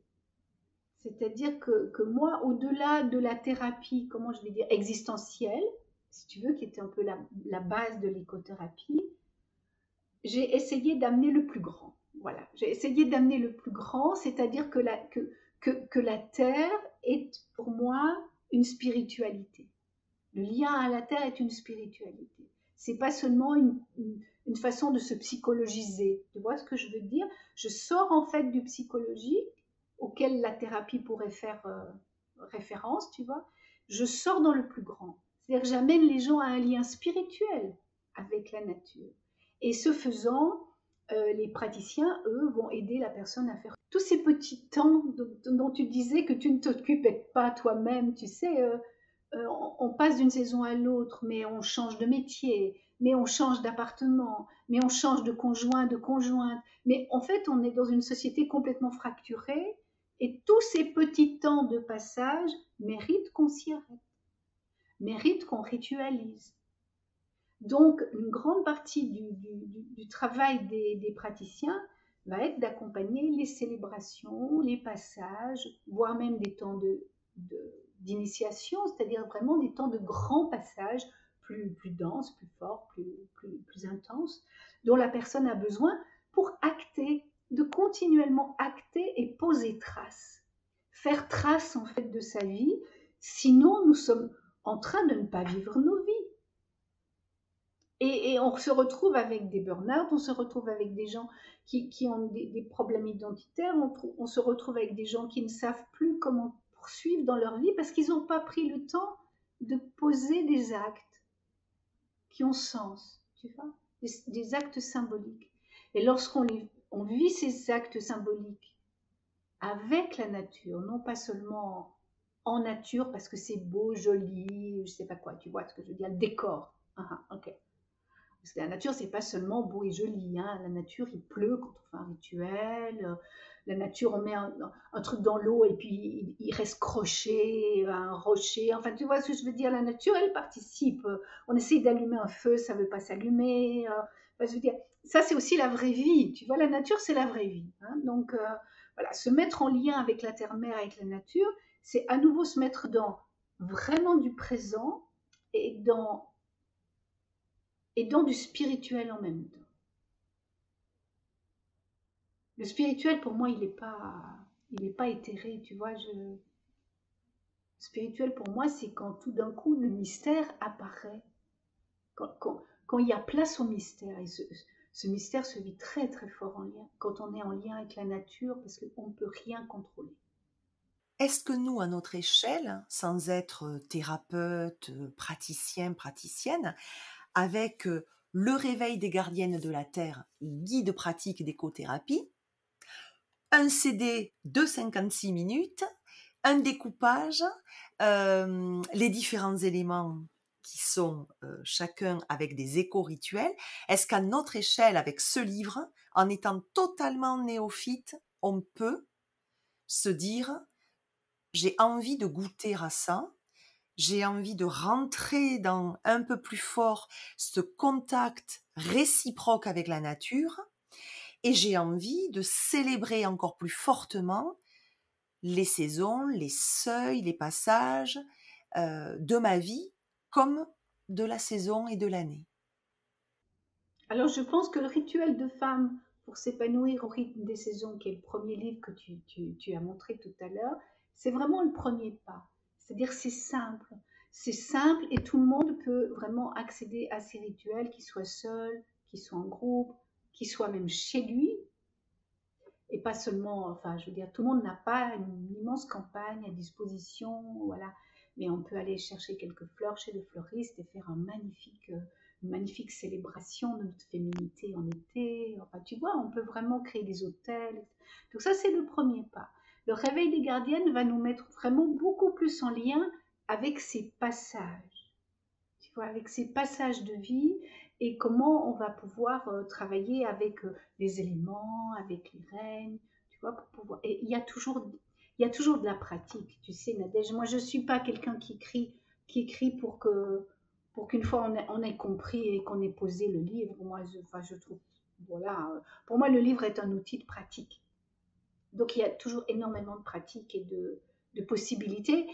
C'est-à-dire que, moi, au-delà de la thérapie, comment je vais dire, existentielle, si tu veux, qui était un peu la, base de l'écothérapie, j'ai essayé d'amener le plus grand. Voilà, j'ai essayé d'amener le plus grand, c'est-à-dire que, la, que, que, la terre est pour moi une spiritualité. Le lien à la terre est une spiritualité. C'est pas seulement une, façon de se psychologiser. Tu vois ce que je veux dire? Je sors en fait du psychologique auquel la thérapie pourrait faire euh, référence, tu vois. Je sors dans le plus grand. C'est-à-dire j'amène les gens à un lien spirituel avec la nature. Et ce faisant, euh, les praticiens, eux, vont aider la personne à faire tous ces petits temps dont, tu disais que tu ne t'occupais pas toi-même. Tu sais, euh, euh, on, passe d'une saison à l'autre, mais on change de métier, mais on change d'appartement, mais on change de conjoint, de conjointe. Mais en fait, on est dans une société complètement fracturée et tous ces petits temps de passage méritent qu'on s'y arrête, méritent qu'on ritualise. Donc, une grande partie du, travail des, praticiens va être d'accompagner les célébrations, les passages, voire même des temps d'initiation, c'est-à-dire vraiment des temps de grands passages plus, plus denses, plus forts, plus, plus, plus intenses, dont la personne a besoin pour acter, de continuellement acter et poser trace. Faire trace en fait de sa vie, sinon nous sommes en train de ne pas vivre nos vies. Et, on se retrouve avec des burn-out, on se retrouve avec des gens qui, ont des, problèmes identitaires, on, se retrouve avec des gens qui ne savent plus comment poursuivre dans leur vie parce qu'ils n'ont pas pris le temps de poser des actes qui ont sens, tu vois, des, actes symboliques. Et lorsqu'on on vit ces actes symboliques avec la nature, non pas seulement en nature parce que c'est beau, joli, je sais pas quoi, tu vois ce que je veux dire, le décor. Ah, ah, ok. Parce que la nature, c'est pas seulement beau et joli. Hein. La nature, il pleut quand on fait un rituel. La nature, on met un, truc dans l'eau et puis il, reste croché, un rocher. Enfin, tu vois ce que je veux dire? La nature, elle participe. On essaye d'allumer un feu, ça veut pas s'allumer. Dire, ça, c'est aussi la vraie vie. Tu vois, la nature, c'est la vraie vie. Hein. Donc, euh, voilà, se mettre en lien avec la terre-mère, avec la nature, c'est à nouveau se mettre dans vraiment du présent et dans et dans du spirituel en même temps. Le spirituel, pour moi, il n'est pas, il pas éthéré, tu vois. Le spirituel, pour moi, c'est quand tout d'un coup le mystère apparaît, quand, il y a place au mystère. Et ce, ce, mystère se vit très très fort en lien, quand on est en lien avec la nature, parce qu'on ne peut rien contrôler. Est-ce que nous, à notre échelle, sans être thérapeute, praticien, praticienne, avec le réveil des gardiennes de la Terre, guide pratique d'écothérapie, un CD de 56 minutes, un découpage, les différents éléments qui sont chacun avec des éco-rituels. Est-ce qu'à notre échelle, avec ce livre, en étant totalement néophyte, on peut se dire j'ai envie de goûter à ça, j'ai envie de rentrer dans un peu plus fort ce contact réciproque avec la nature et j'ai envie de célébrer encore plus fortement les saisons, les seuils, les passages euh, de ma vie comme de la saison et de l'année. Alors je pense que le rituel de femme pour s'épanouir au rythme des saisons, qui est le premier livre que tu, tu as montré tout à l'heure, c'est vraiment le premier pas. C'est-à-dire c'est simple. C'est simple et tout le monde peut vraiment accéder à ces rituels, qu'il soit seul, qu'il soit en groupe, qu'il soit même chez lui. Et pas seulement, enfin, je veux dire, tout le monde n'a pas une immense campagne à disposition, voilà. Mais on peut aller chercher quelques fleurs chez le fleuriste et faire un magnifique, une magnifique célébration de notre féminité en été. Enfin, tu vois, on peut vraiment créer des hôtels. Donc ça, c'est le premier pas. Le réveil des gardiennes va nous mettre vraiment beaucoup plus en lien avec ces passages. Tu vois, avec ces passages de vie et comment on va pouvoir euh, travailler avec euh, les éléments, avec les règnes, tu vois, pour pouvoir. Et il y a toujours, il y a toujours de la pratique, tu sais, Nadège. Moi, je suis pas quelqu'un qui écrit, qui écrit pour que, pour qu'une fois on ait, compris et qu'on ait posé le livre. Moi, enfin, je trouve, voilà, euh, pour moi, le livre est un outil de pratique. Donc, il y a toujours énormément de pratique et de, possibilités.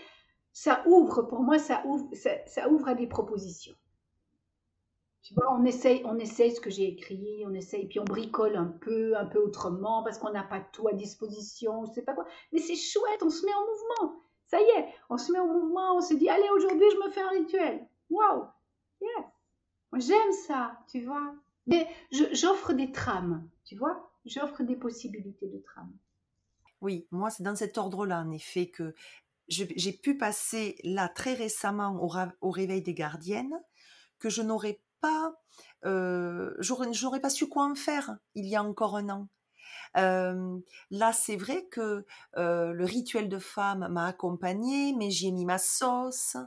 Ça ouvre, pour moi, ça ouvre, ça, ça ouvre à des propositions. Tu vois, on essaye, on essaye ce que j'ai écrit, on essaye, puis on bricole un peu, un peu autrement, parce qu'on n'a pas tout à disposition, je sais pas quoi. Mais c'est chouette, on se met en mouvement. Ça y est, on se met en mouvement, on se dit, allez, aujourd'hui, je me fais un rituel. Waouh, yes. Moi, j'aime ça, tu vois. Mais j'offre des trames, tu vois. J'offre des possibilités de trames. Oui, moi, c'est dans cet ordre-là, en effet, que j'ai pu passer là très récemment au, réveil des gardiennes, que je n'aurais pas, pas su quoi en faire il y a encore un an. là, c'est vrai que le rituel de femme m'a accompagnée, mais j'y ai mis ma sauce,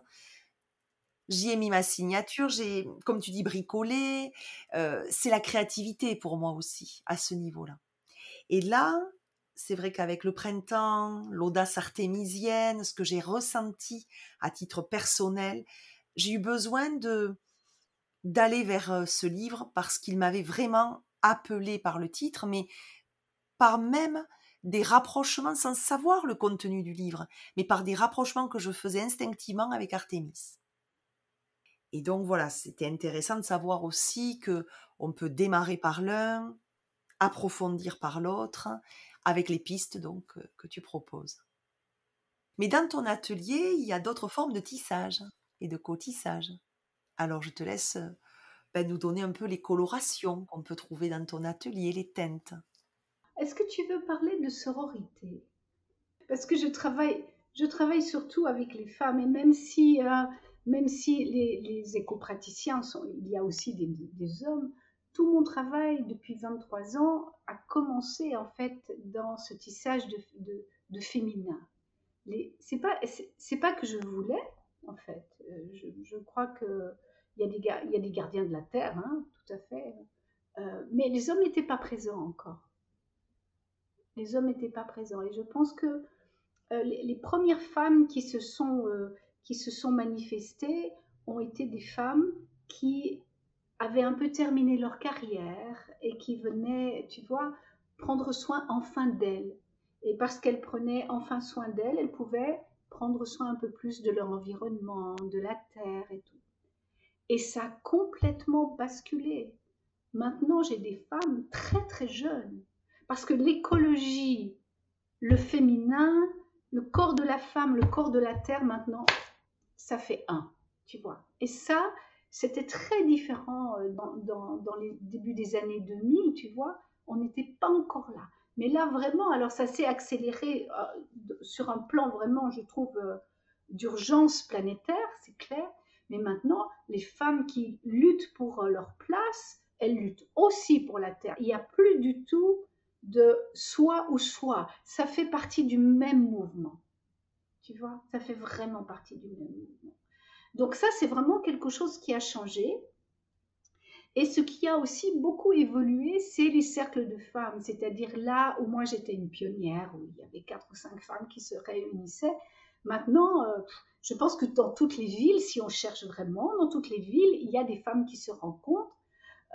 j'y ai mis ma signature, j'ai, comme tu dis, bricolé. c'est la créativité pour moi aussi, à ce niveau-là. Et là, c'est vrai qu'avec le printemps, l'audace artémisienne, ce que j'ai ressenti à titre personnel, j'ai eu besoin de, d'aller vers ce livre parce qu'il m'avait vraiment appelé par le titre, mais par même des rapprochements sans savoir le contenu du livre, mais par des rapprochements que je faisais instinctivement avec Artémis. Et donc voilà, c'était intéressant de savoir aussi que on peut démarrer par l'un, approfondir par l'autre, avec les pistes donc que tu proposes. Mais dans ton atelier, il y a d'autres formes de tissage et de cotissage. Alors je te laisse ben, nous donner un peu les colorations qu'on peut trouver dans ton atelier, les teintes. Est-ce que tu veux parler de sororité? Parce que je travaille, surtout avec les femmes et même si, même si les, les éco-praticiens, sont, il y a aussi des, hommes, tout mon travail depuis 23 ans a commencé en fait dans ce tissage de, féminin. C'est pas, c'est pas que je voulais en fait. Euh, je, crois que il y, a des, y a des gardiens de la terre, hein, tout à fait. Euh, mais les hommes n'étaient pas présents encore. Les hommes n'étaient pas présents. Et je pense que euh, les, premières femmes qui se, sont, qui se sont manifestées ont été des femmes qui avaient un peu terminé leur carrière et qui venaient, tu vois, prendre soin enfin d'elles. Et parce qu'elles prenaient enfin soin d'elles, elles pouvaient prendre soin un peu plus de leur environnement, de la terre et tout. Et ça a complètement basculé. Maintenant, j'ai des femmes très très jeunes. Parce que l'écologie, le féminin, le corps de la femme, le corps de la terre, maintenant, ça fait un, tu vois. Et ça, c'était très différent euh, dans, dans, les débuts des années 2000, tu vois. On n'était pas encore là. Mais là, vraiment, alors ça s'est accéléré euh, sur un plan vraiment, je trouve, euh, d'urgence planétaire, c'est clair. Mais maintenant, les femmes qui luttent pour leur place, elles luttent aussi pour la terre. Il n'y a plus du tout de soi ou soi. Ça fait partie du même mouvement. Tu vois, ça fait vraiment partie du même mouvement. Donc ça, c'est vraiment quelque chose qui a changé. Et ce qui a aussi beaucoup évolué, c'est les cercles de femmes, c'est-à-dire là où moi j'étais une pionnière, où il y avait quatre ou cinq femmes qui se réunissaient. Maintenant, euh, je pense que dans toutes les villes, si on cherche vraiment, dans toutes les villes, il y a des femmes qui se rencontrent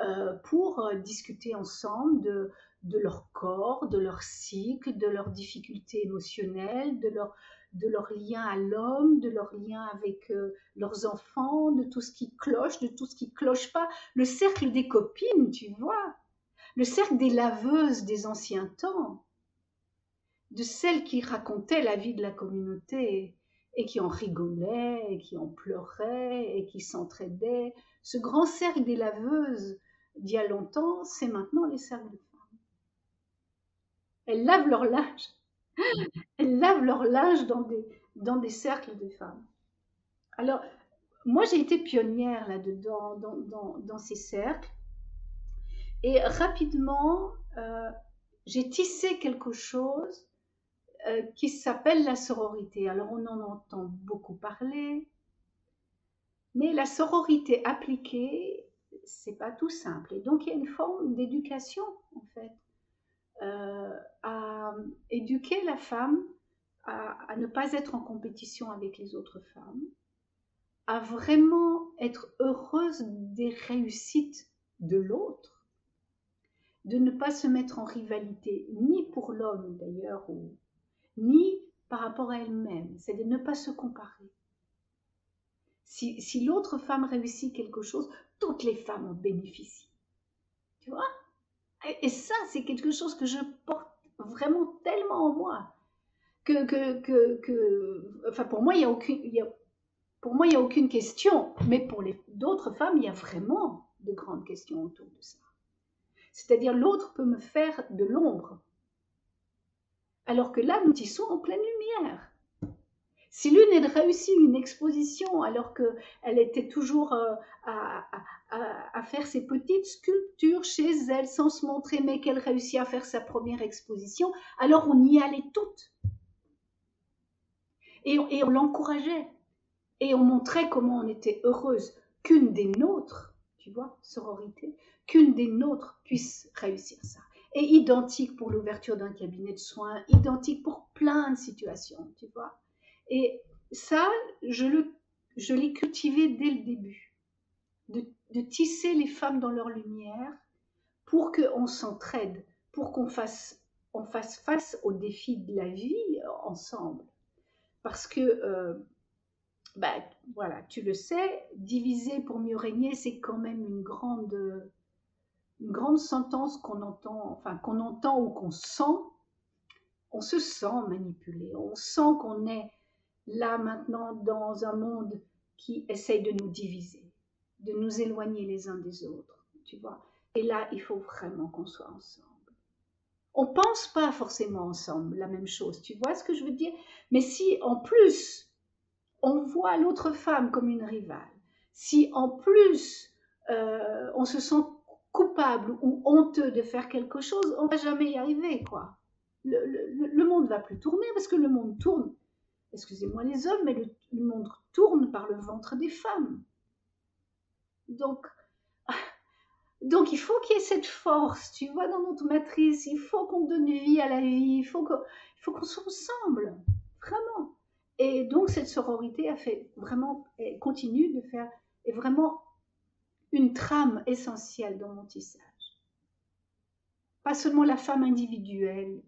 euh, pour euh, discuter ensemble de, de leur corps, de leur cycle, de leurs difficultés émotionnelles, de leur, de leur lien à l'homme, de leur lien avec leurs enfants, de tout ce qui cloche, de tout ce qui cloche pas. Le cercle des copines, tu vois, le cercle des laveuses des anciens temps, de celles qui racontaient la vie de la communauté et qui en rigolaient qui en pleuraient et qui s'entraidaient. Ce grand cercle des laveuses d'il y a longtemps, c'est maintenant les cercles de femmes. Elles lavent leur linge. Elles lavent leur linge dans des, cercles de femmes. Alors, moi, j'ai été pionnière là-dedans, dans, ces cercles. Et rapidement, euh, j'ai tissé quelque chose euh, qui s'appelle la sororité. Alors on en entend beaucoup parler, mais la sororité appliquée, c'est pas tout simple. Et donc il y a une forme d'éducation en fait, à éduquer la femme à, ne pas être en compétition avec les autres femmes, à vraiment être heureuse des réussites de l'autre, de ne pas se mettre en rivalité, ni pour l'homme d'ailleurs, ni par rapport à elle-même, c'est de ne pas se comparer. Si, l'autre femme réussit quelque chose, toutes les femmes en bénéficient. Tu vois? Et, ça, c'est quelque chose que je porte vraiment tellement en moi. Que, que, que, enfin, pour moi, il n'y a aucune, pour moi, il n'y a aucune question, mais pour d'autres femmes, il y a vraiment de grandes questions autour de ça. C'est-à-dire, l'autre peut me faire de l'ombre, alors que là, nous tissons en pleine lumière. Si l'une a réussi une exposition alors qu'elle était toujours euh, à, faire ses petites sculptures chez elle sans se montrer, mais qu'elle réussit à faire sa première exposition, alors on y allait toutes. Et, et on l'encourageait. Et on montrait comment on était heureuse qu'une des nôtres, tu vois, sororité, qu'une des nôtres puisse réussir ça et identique pour l'ouverture d'un cabinet de soins, identique pour plein de situations, tu vois. Et ça, je, l'ai cultivé dès le début, de, tisser les femmes dans leur lumière pour qu'on s'entraide, pour qu'on fasse, on fasse face aux défis de la vie ensemble. Parce que, euh, bah, voilà, tu le sais, diviser pour mieux régner, c'est quand même une grande une grande sentence qu'on entend, enfin qu'on entend ou qu'on sent, on se sent manipulé, on sent qu'on est là maintenant dans un monde qui essaye de nous diviser, de nous éloigner les uns des autres, tu vois. Et là, il faut vraiment qu'on soit ensemble. On pense pas forcément ensemble la même chose, tu vois ce que je veux dire? Mais si en plus on voit l'autre femme comme une rivale, si en plus euh, on se sent coupable ou honteux de faire quelque chose, on va jamais y arriver, quoi. Le, monde va plus tourner parce que le monde tourne, excusez-moi les hommes, mais le, monde tourne par le ventre des femmes. Donc, (laughs) donc il faut qu'il y ait cette force, tu vois, dans notre matrice. Il faut qu'on donne vie à la vie. Il faut qu'on soit ensemble, vraiment. Et donc cette sororité a fait vraiment, elle continue de faire, est vraiment une trame essentielle dans mon tissage. Pas seulement la femme individuelle,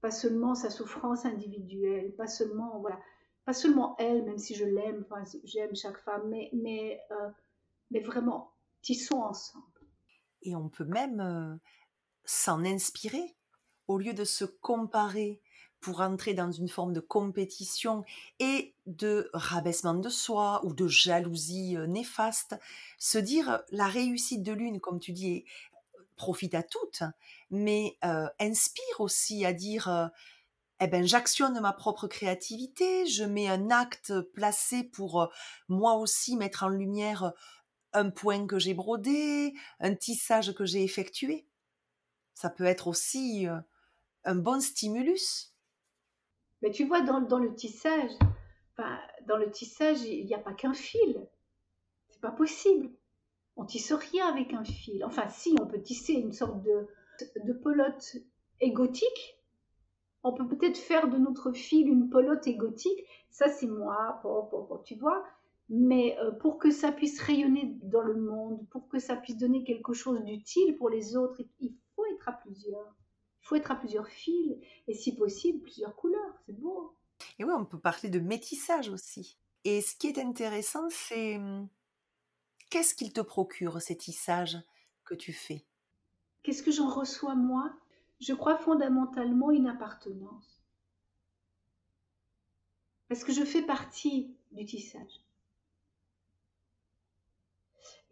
pas seulement sa souffrance individuelle, pas seulement voilà, pas seulement elle, même si je l'aime, enfin, j'aime chaque femme, mais mais euh, mais vraiment ensemble. Et on peut même euh, s'en inspirer au lieu de se comparer pour entrer dans une forme de compétition et de rabaissement de soi ou de jalousie euh, néfaste, se dire la réussite de l'une, comme tu dis, profite à toutes, mais euh, inspire aussi à dire euh, eh ben j'actionne ma propre créativité, je mets un acte placé pour moi aussi mettre en lumière un point que j'ai brodé, un tissage que j'ai effectué. Ça peut être aussi un bon stimulus. Mais tu vois, dans, le tissage, dans le tissage, il n'y a pas qu'un fil. C'est pas possible. On tisse rien avec un fil. Enfin, si, on peut tisser une sorte de, de pelote égotique, On peut peut-être faire de notre fil une pelote égotique. Ça, c'est moi, tu vois. Mais euh, pour que ça puisse rayonner dans le monde, pour que ça puisse donner quelque chose d'utile pour les autres, il faut être à plusieurs. Il faut être à plusieurs fils et si possible plusieurs couleurs. C'est beau. Et oui, on peut parler de métissage aussi. Et ce qui est intéressant, c'est hum, qu'est-ce qu'il te procure ces tissages que tu fais? Qu'est-ce que j'en reçois moi? Je crois fondamentalement une appartenance. Parce que je fais partie du tissage.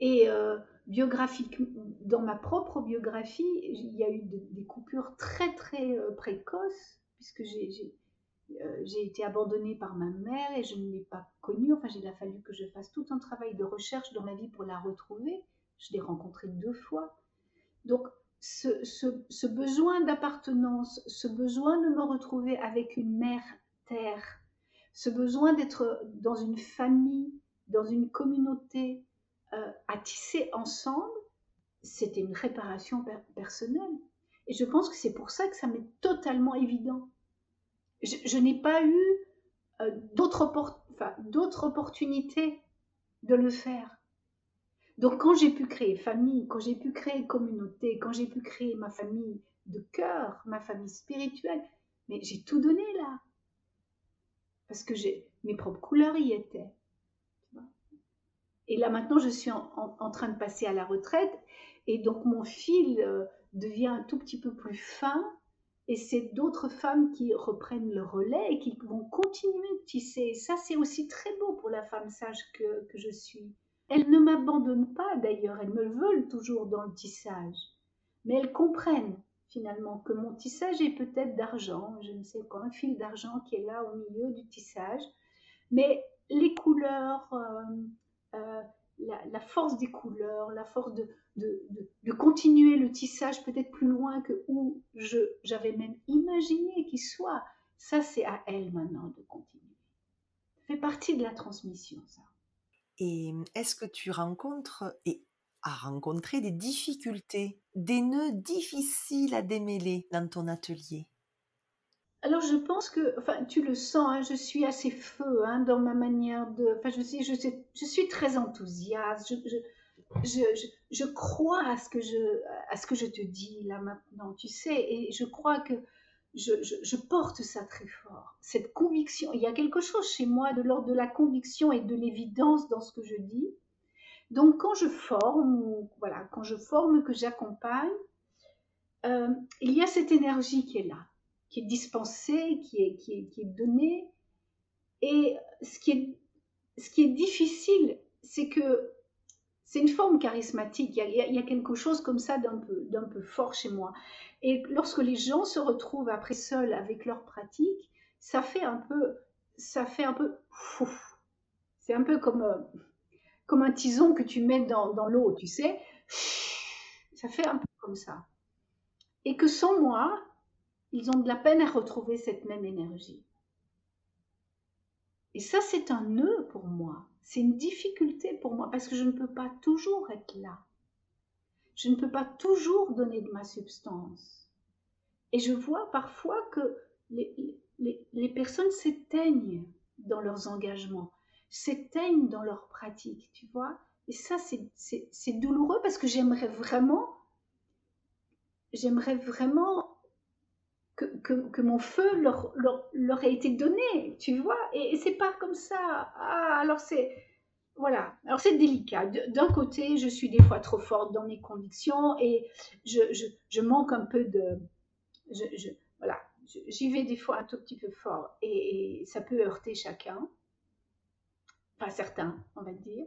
Et euh, biographique, dans ma propre biographie, il y a eu des coupures très très euh, précoces, puisque euh, j'ai été abandonnée par ma mère et je ne l'ai pas connue. Enfin, il a fallu que je fasse tout un travail de recherche dans ma vie pour la retrouver. Je l'ai rencontrée deux fois. Donc, ce, besoin d'appartenance, ce besoin de me retrouver avec une mère terre, ce besoin d'être dans une famille, dans une communauté, euh, à tisser ensemble, c'était une réparation personnelle. Et je pense que c'est pour ça que ça m'est totalement évident. Je, n'ai pas eu euh, d'autres opportunités de le faire. Donc quand j'ai pu créer famille, quand j'ai pu créer communauté, quand j'ai pu créer ma famille de cœur, ma famille spirituelle, mais j'ai tout donné là. Parce que mes propres couleurs y étaient. Et là maintenant, je suis en, train de passer à la retraite et donc mon fil euh, devient un tout petit peu plus fin et c'est d'autres femmes qui reprennent le relais et qui vont continuer de tisser. Et ça, c'est aussi très beau pour la femme sage que, je suis. Elles ne m'abandonnent pas d'ailleurs, elles me veulent toujours dans le tissage. Mais elles comprennent finalement que mon tissage est peut-être d'argent, je ne sais quoi, un fil d'argent qui est là au milieu du tissage. Mais les couleurs, euh, euh, la, force des couleurs, la force de, de, continuer le tissage peut-être plus loin que où j'avais même imaginé qu'il soit. Ça, c'est à elle maintenant de continuer. Ça fait partie de la transmission, ça. Et est-ce que tu rencontres et as rencontré des difficultés, des nœuds difficiles à démêler dans ton atelier? Alors je pense que, enfin tu le sens, hein, je suis assez feu hein, dans ma manière de, enfin je suis, je, je suis très enthousiaste, je, je, je, crois à ce, que je, à ce que je te dis là maintenant, tu sais, et je crois que je, porte ça très fort, cette conviction. Il y a quelque chose chez moi de l'ordre de la conviction et de l'évidence dans ce que je dis. Donc quand je forme, voilà, quand je forme, que j'accompagne, euh, il y a cette énergie qui est là qui est dispensé, qui est, qui est, qui est donné. Et ce qui est difficile, c'est que c'est une forme charismatique. Il y, a, quelque chose comme ça d'un peu, d'un peu fort chez moi. Et lorsque les gens se retrouvent après seuls avec leur pratique, ça fait un peu, ça fait un peu, c'est un peu comme, euh, comme un tison que tu mets dans, dans l'eau, tu sais. Ça fait un peu comme ça. Et que sans moi, ils ont de la peine à retrouver cette même énergie. Et ça, c'est un nœud pour moi. C'est une difficulté pour moi parce que je ne peux pas toujours être là. Je ne peux pas toujours donner de ma substance. Et je vois parfois que les, les, personnes s'éteignent dans leurs engagements, s'éteignent dans leurs pratiques, tu vois. Et ça, c'est douloureux parce que j'aimerais vraiment, j'aimerais vraiment que, mon feu leur, leur, été donné, tu vois, et, c'est pas comme ça. Ah, alors c'est. Voilà, alors c'est délicat. D'un côté, je suis des fois trop forte dans mes convictions et je, je, manque un peu de. Voilà, j'y vais des fois un tout petit peu fort et, ça peut heurter chacun, pas certains, on va dire.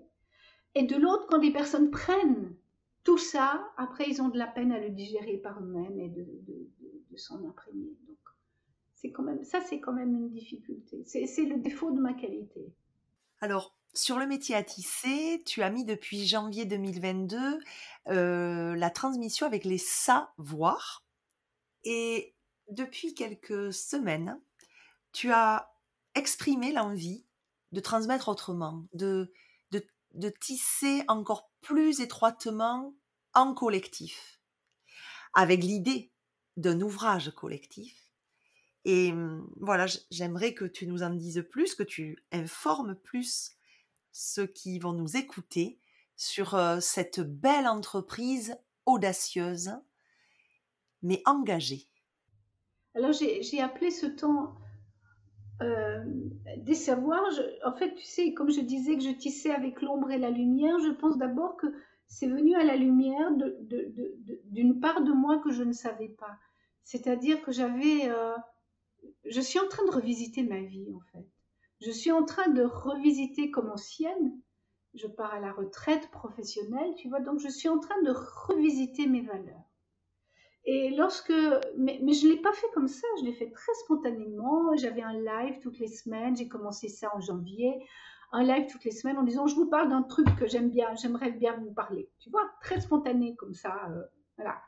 Et de l'autre, quand des personnes prennent tout ça, après, ils ont de la peine à le digérer par eux-mêmes et de, s'en imprégner. Donc, c'est quand même, ça, c'est quand même une difficulté. C'est le défaut de ma qualité. Alors, sur le métier à tisser, tu as mis depuis janvier 2022 euh, la transmission avec les savoirs. Et depuis quelques semaines, tu as exprimé l'envie de transmettre autrement, de, de tisser encore plus étroitement en collectif, avec l'idée d'un ouvrage collectif Et voilà, j'aimerais que tu nous en dises plus, que tu informes plus ceux qui vont nous écouter sur cette belle entreprise audacieuse, mais engagée. Alors j'ai appelé ce temps des savoirs. en fait, tu sais, comme je disais que je tissais avec l'ombre et la lumière, je pense d'abord que c'est venu à la lumière d'une part de moi que je ne savais pas. C'est-à-dire que j'avais... Euh, je suis en train de revisiter ma vie, en fait. Je suis en train de revisiter comme ancienne. Je pars à la retraite professionnelle, tu vois, donc je suis en train de revisiter mes valeurs. Et lorsque, mais, je ne l'ai pas fait comme ça, je l'ai fait très spontanément. J'avais un live toutes les semaines, j'ai commencé ça en janvier, un live toutes les semaines en disant je vous parle d'un truc que j'aime bien, j'aimerais bien vous parler. Tu vois, très spontané comme ça, euh, voilà.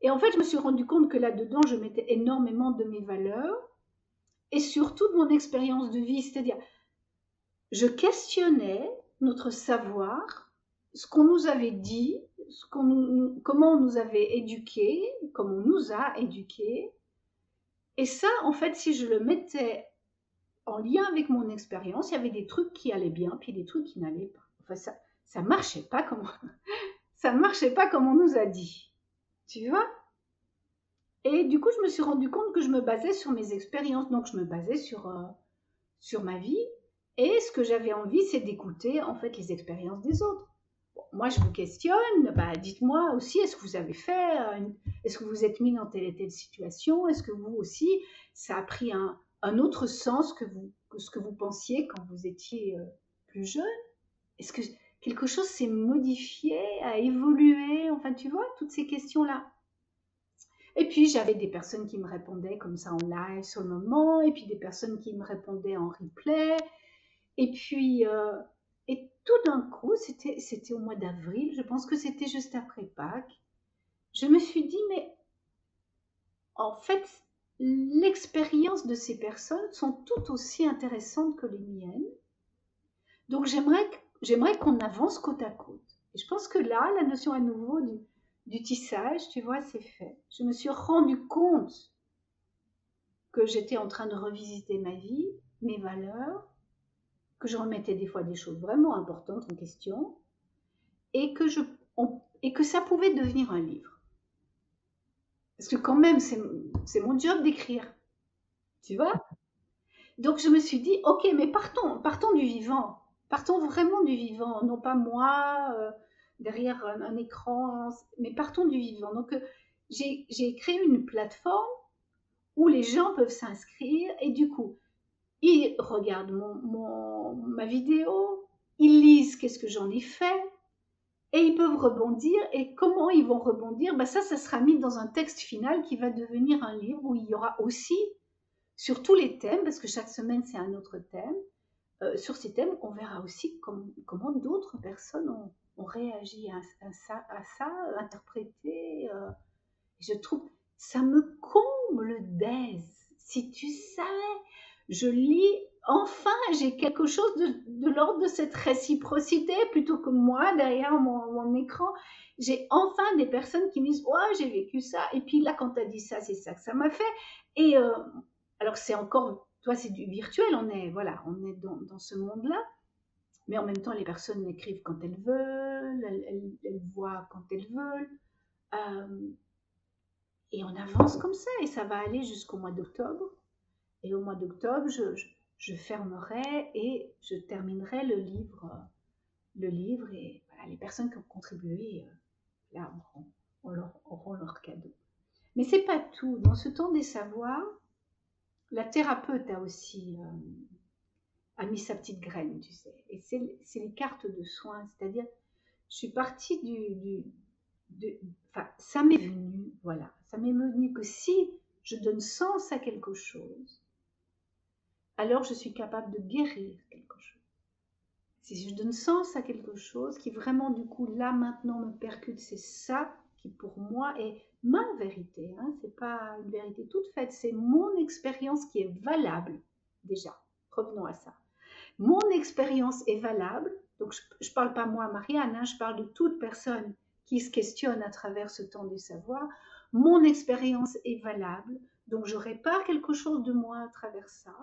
Et en fait, je me suis rendu compte que là-dedans, je mettais énormément de mes valeurs et surtout de mon expérience de vie, c'est-à-dire, je questionnais notre savoir, ce qu'on nous avait dit, comment on nous avait éduqués, comment on nous a éduqués. Et ça, en fait, si je le mettais en lien avec mon expérience, il y avait des trucs qui allaient bien, puis des trucs qui n'allaient pas. Enfin, ça, ça marchait pas comme (laughs) ça marchait pas comme on nous a dit. Tu vois? Et du coup, je me suis rendu compte que je me basais sur mes expériences, donc je me basais sur euh, sur ma vie. Et ce que j'avais envie, c'est d'écouter en fait les expériences des autres moi, je vous questionne, bah, dites-moi aussi, est-ce que vous avez fait, euh, est-ce que vous êtes mis dans telle et telle situation, est-ce que vous aussi, ça a pris un, autre sens que, vous, que ce que vous pensiez quand vous étiez euh, plus jeune? Est-ce que quelque chose s'est modifié, a évolué? Enfin, tu vois, toutes ces questions-là. Et puis, j'avais des personnes qui me répondaient comme ça en live sur le moment, et puis des personnes qui me répondaient en replay. Et puis, euh, et tout d'un coup, c'était, c'était au mois d'avril, je pense que c'était juste après Pâques, je me suis dit, mais en fait, l'expérience de ces personnes sont tout aussi intéressantes que les miennes. Donc j'aimerais, qu'on avance côte à côte. Et je pense que là, la notion à nouveau du, du tissage, tu vois, c'est fait. Je me suis rendu compte que j'étais en train de revisiter ma vie, mes valeurs, que je remettais des fois des choses vraiment importantes en question et que, je, et que ça pouvait devenir un livre. Parce que quand même, c'est mon job d'écrire. Tu vois? Donc je me suis dit, ok, mais partons, partons du vivant. Partons vraiment du vivant, non pas moi euh, derrière un, écran, mais partons du vivant. Donc euh, j'ai créé une plateforme où les gens peuvent s'inscrire et du coup, ils regardent ma vidéo, ils lisent qu'est-ce que j'en ai fait, et ils peuvent rebondir. Et comment ils vont rebondir? Ben Ça, ça sera mis dans un texte final qui va devenir un livre où il y aura aussi, sur tous les thèmes, parce que chaque semaine c'est un autre thème, euh, sur ces thèmes, on verra aussi comment d'autres personnes ont, réagi à, ça, interprété. Euh. je trouve, ça me comble d'aise. Si tu savais, je lis, enfin, j'ai quelque chose de, l'ordre de cette réciprocité plutôt que moi derrière mon, écran. J'ai enfin des personnes qui me disent Ouais, j'ai vécu ça. Et puis là, quand tu as dit ça, c'est ça que ça m'a fait. Et euh, alors, c'est encore, toi, c'est du virtuel, on est, voilà, on est dans, ce monde-là. Mais en même temps, les personnes écrivent quand elles veulent, elles, voient quand elles veulent. Euh, et on avance comme ça, et ça va aller jusqu'au mois d'octobre. Et au mois d'octobre, je, fermerai et je terminerai le livre. Le livre et les personnes qui ont contribué, euh, là, auront, leur, cadeau. Mais c'est pas tout. Dans ce temps des savoirs, la thérapeute a aussi euh, mis sa petite graine, tu sais. Et c'est les cartes de soins. C'est-à-dire, je suis partie du enfin, ça m'est venu, voilà. Ça m'est venu que si je donne sens à quelque chose, alors je suis capable de guérir quelque chose. Si je donne sens à quelque chose qui vraiment du coup là maintenant me percute, c'est ça qui pour moi est ma vérité. Hein. C'est pas une vérité toute faite, c'est mon expérience qui est valable déjà. Revenons à ça. Mon expérience est valable. Donc je, ne parle pas moi Marianne, hein, je parle de toute personne qui se questionne à travers ce temps du savoir. Mon expérience est valable Donc je répare quelque chose de moi à travers ça.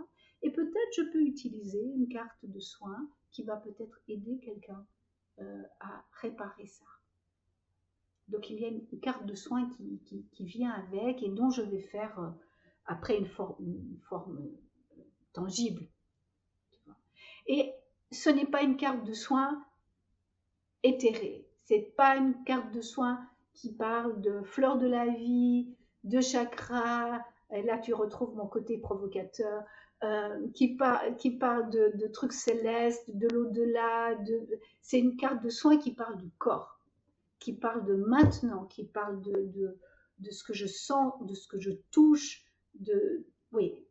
Et peut-être je peux utiliser une carte de soins qui va peut-être aider quelqu'un euh, à réparer ça. Donc il y a une, carte de soins qui, vient avec et dont je vais faire euh, après une, forme euh, tangible. Et ce n'est pas une carte de soins éthérée. C'est pas une carte de soins qui parle de fleurs de la vie, de chakras. Là, tu retrouves mon côté provocateur. Euh, qui, parle de, trucs célestes, de l'au-delà. De... C'est une carte de soins qui parle du corps, qui parle de maintenant, qui parle de, de, ce que je sens, de ce que je touche, de... Oui,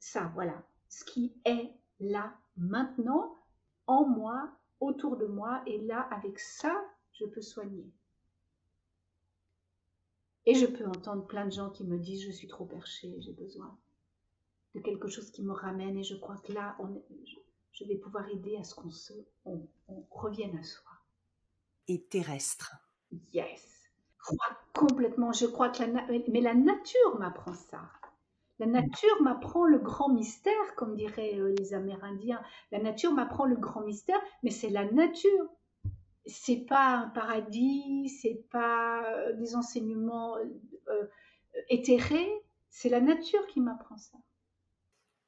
ça, voilà. Ce qui est là, maintenant, en moi, autour de moi, et là, avec ça, je peux soigner. Et je peux entendre plein de gens qui me disent, je suis trop perché, j'ai besoin de quelque chose qui me ramène. Et je crois que là, on, je, vais pouvoir aider à ce qu'on se, on, revienne à soi. Et terrestre. Yes. Complètement. Je crois que la, mais la nature m'apprend ça. La nature m'apprend le grand mystère, comme diraient euh, les Amérindiens. La nature m'apprend le grand mystère, mais c'est la nature. C'est pas un paradis, c'est pas euh, des enseignements euh, éthérés, c'est la nature qui m'apprend ça.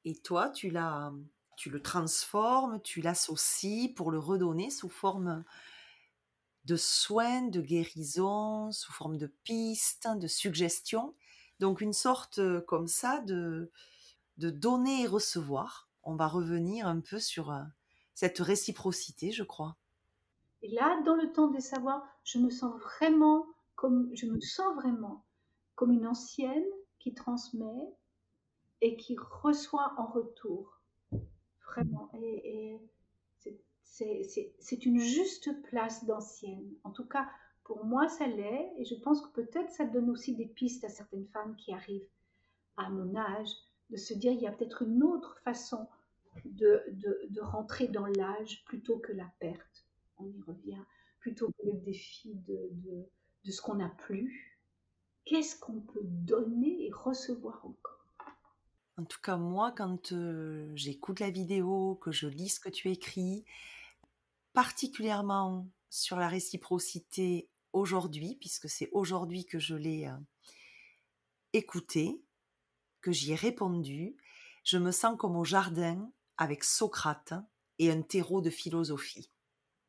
Et toi, tu l'as, tu le transformes, tu l'associes pour le redonner sous forme de soins, de guérison, sous forme de pistes, de suggestions. Donc une sorte comme ça de, de donner et recevoir. On va revenir un peu sur cette réciprocité, je crois. Et là, dans le temps des savoirs, je me sens vraiment comme je me sens vraiment comme une ancienne qui transmet et qui reçoit en retour. Vraiment. Et, c'est une juste place d'ancienne. En tout cas, pour moi, ça l'est. Et je pense que peut-être ça donne aussi des pistes à certaines femmes qui arrivent à mon âge de se dire il y a peut-être une autre façon de, rentrer dans l'âge plutôt que la perte. On y revient. Plutôt que le défi de, de ce qu'on n'a plus. Qu'est-ce qu'on peut donner et recevoir encore? En tout cas, moi, quand j'écoute la vidéo, que je lis ce que tu écris, particulièrement sur la réciprocité aujourd'hui, puisque c'est aujourd'hui que je l'ai écouté, que j'y ai répondu, je me sens comme au jardin avec Socrate et un terreau de philosophie.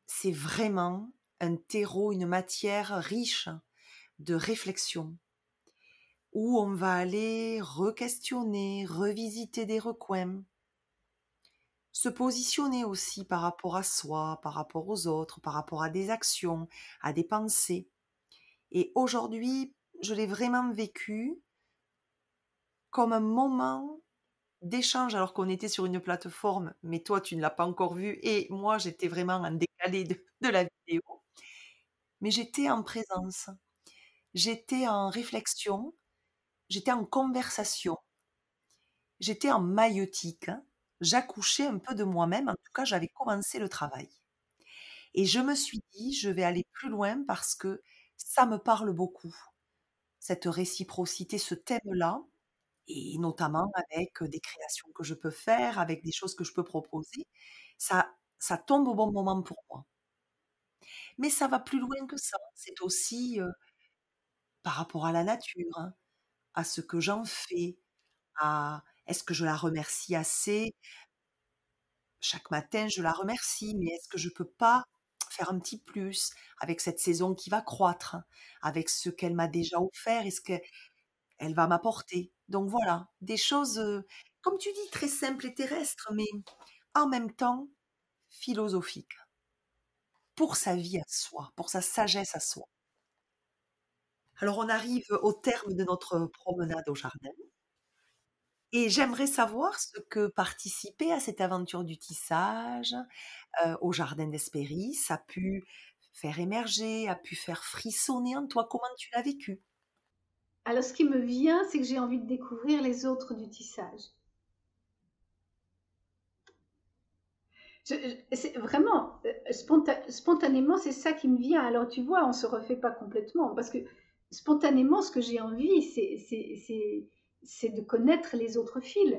C'est vraiment un terreau, une matière riche de réflexion, où on va aller re-questionner, revisiter des recoins, se positionner aussi par rapport à soi, par rapport aux autres, par rapport à des actions, à des pensées. Et aujourd'hui, je l'ai vraiment vécu comme un moment d'échange alors qu'on était sur une plateforme, mais toi tu ne l'as pas encore vu et moi j'étais vraiment en décalé de, de la vidéo. Mais j'étais en présence, j'étais en réflexion, j'étais en conversation, j'étais en maïotique, hein. j'accouchais un peu de moi-même, en tout cas j'avais commencé le travail. Et je me suis dit, je vais aller plus loin parce que ça me parle beaucoup, cette réciprocité, ce thème-là, et notamment avec des créations que je peux faire, avec des choses que je peux proposer, ça, ça tombe au bon moment pour moi. Mais ça va plus loin que ça. C'est aussi par rapport à la nature. Hein à ce que j'en fais, à est-ce que je la remercie assez? Chaque matin, je la remercie, mais est-ce que je peux pas faire un petit plus avec cette saison qui va croître, avec ce qu'elle m'a déjà offert et ce qu'elle va m'apporter? Donc voilà, des choses, comme tu dis, très simples et terrestres, mais en même temps philosophiques, pour sa vie à soi, pour sa sagesse à soi. Alors on arrive au terme de notre promenade au jardin. Et j'aimerais savoir ce que participer à cette aventure du tissage euh, au jardin d'Espéris a pu faire émerger, a pu faire frissonner en toi. Comment tu l'as vécu? Alors ce qui me vient, c'est que j'ai envie de découvrir les autres du tissage. vraiment euh, spontanément, c'est ça qui me vient. Alors tu vois, on se refait pas complètement parce que spontanément, ce que j'ai envie, c'est de connaître les autres fils.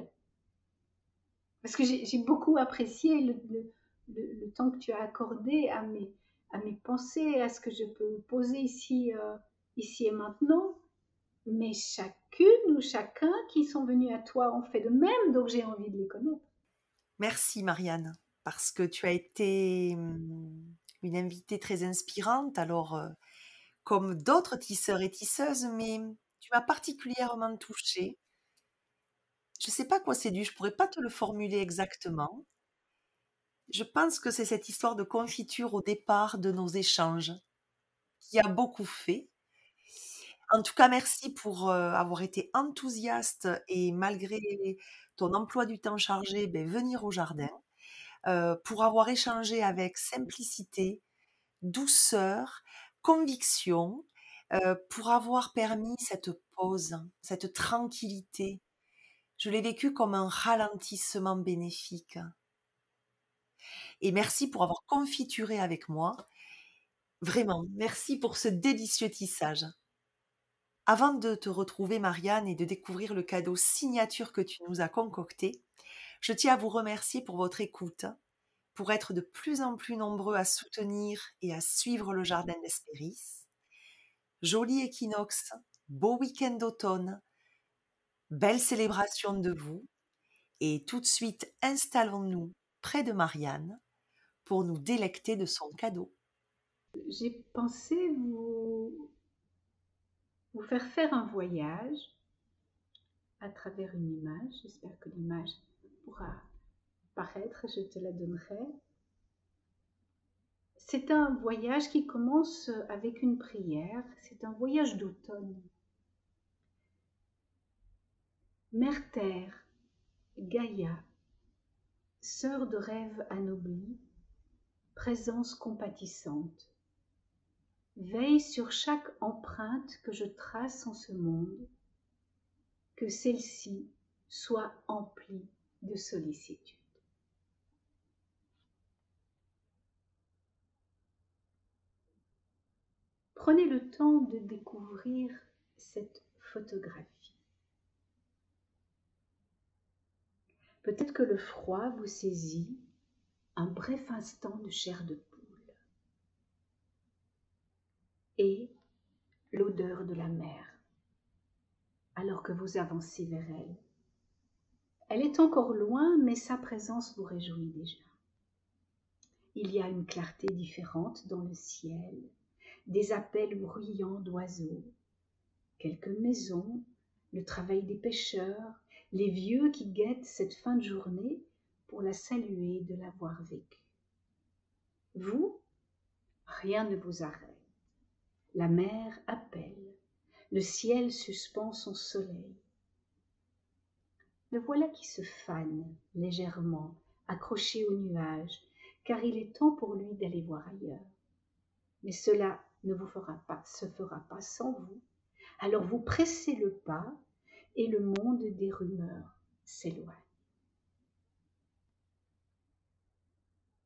Parce que j'ai beaucoup apprécié le, temps que tu as accordé à mes, à mes pensées, à ce que je peux poser ici, euh, ici et maintenant. Mais chacune ou chacun qui sont venus à toi ont fait de même, donc j'ai envie de les connaître. Merci Marianne, parce que tu as été hum, une invitée très inspirante. Alors, euh, comme d'autres tisseurs et tisseuses, mais tu m'as particulièrement touchée. Je ne sais pas quoi c'est dû, je pourrais pas te le formuler exactement. Je pense que c'est cette histoire de confiture au départ de nos échanges qui a beaucoup fait. En tout cas, merci pour euh, avoir été enthousiaste et malgré ton emploi du temps chargé, ben, venir au jardin, euh, pour avoir échangé avec simplicité, douceur, conviction, euh, pour avoir permis cette pause, cette tranquillité. Je l'ai vécu comme un ralentissement bénéfique. Et merci pour avoir confituré avec moi. Vraiment, merci pour ce délicieux tissage. Avant de te retrouver, Marianne, et de découvrir le cadeau signature que tu nous as concocté, je tiens à vous remercier pour votre écoute, pour être de plus en plus nombreux à soutenir et à suivre le Jardin d'Espéris. Joli équinoxe, beau week-end d'automne, belle célébration de vous, et tout de suite installons-nous près de Marianne pour nous délecter de son cadeau. J'ai pensé vous vous faire faire un voyage à travers une image. J'espère que l'image pourra je te la donnerai. C'est un voyage qui commence avec une prière, c'est un voyage d'automne. Mère Terre, Gaïa, sœur de rêve anobli, présence compatissante, Veille sur chaque empreinte que je trace en ce monde, que celle-ci soit emplie de sollicitude. Prenez le temps de découvrir cette photographie. Peut-être que le froid vous saisit un bref instant de chair de et l'odeur de la mer, alors que vous avancez vers elle. Elle est encore loin, mais sa présence vous réjouit déjà. Il y a une clarté différente dans le ciel, des appels bruyants d'oiseaux, quelques maisons, le travail des pêcheurs, les vieux qui guettent cette fin de journée pour la saluer de l'avoir vécue. Vous, rien ne vous arrête. La mer appelle, le ciel suspend son soleil. Le voilà qui se fane légèrement, accroché au nuage, car il est temps pour lui d'aller voir ailleurs. Mais cela ne vous fera pas, se fera pas sans vous. Alors vous pressez le pas et le monde des rumeurs s'éloigne.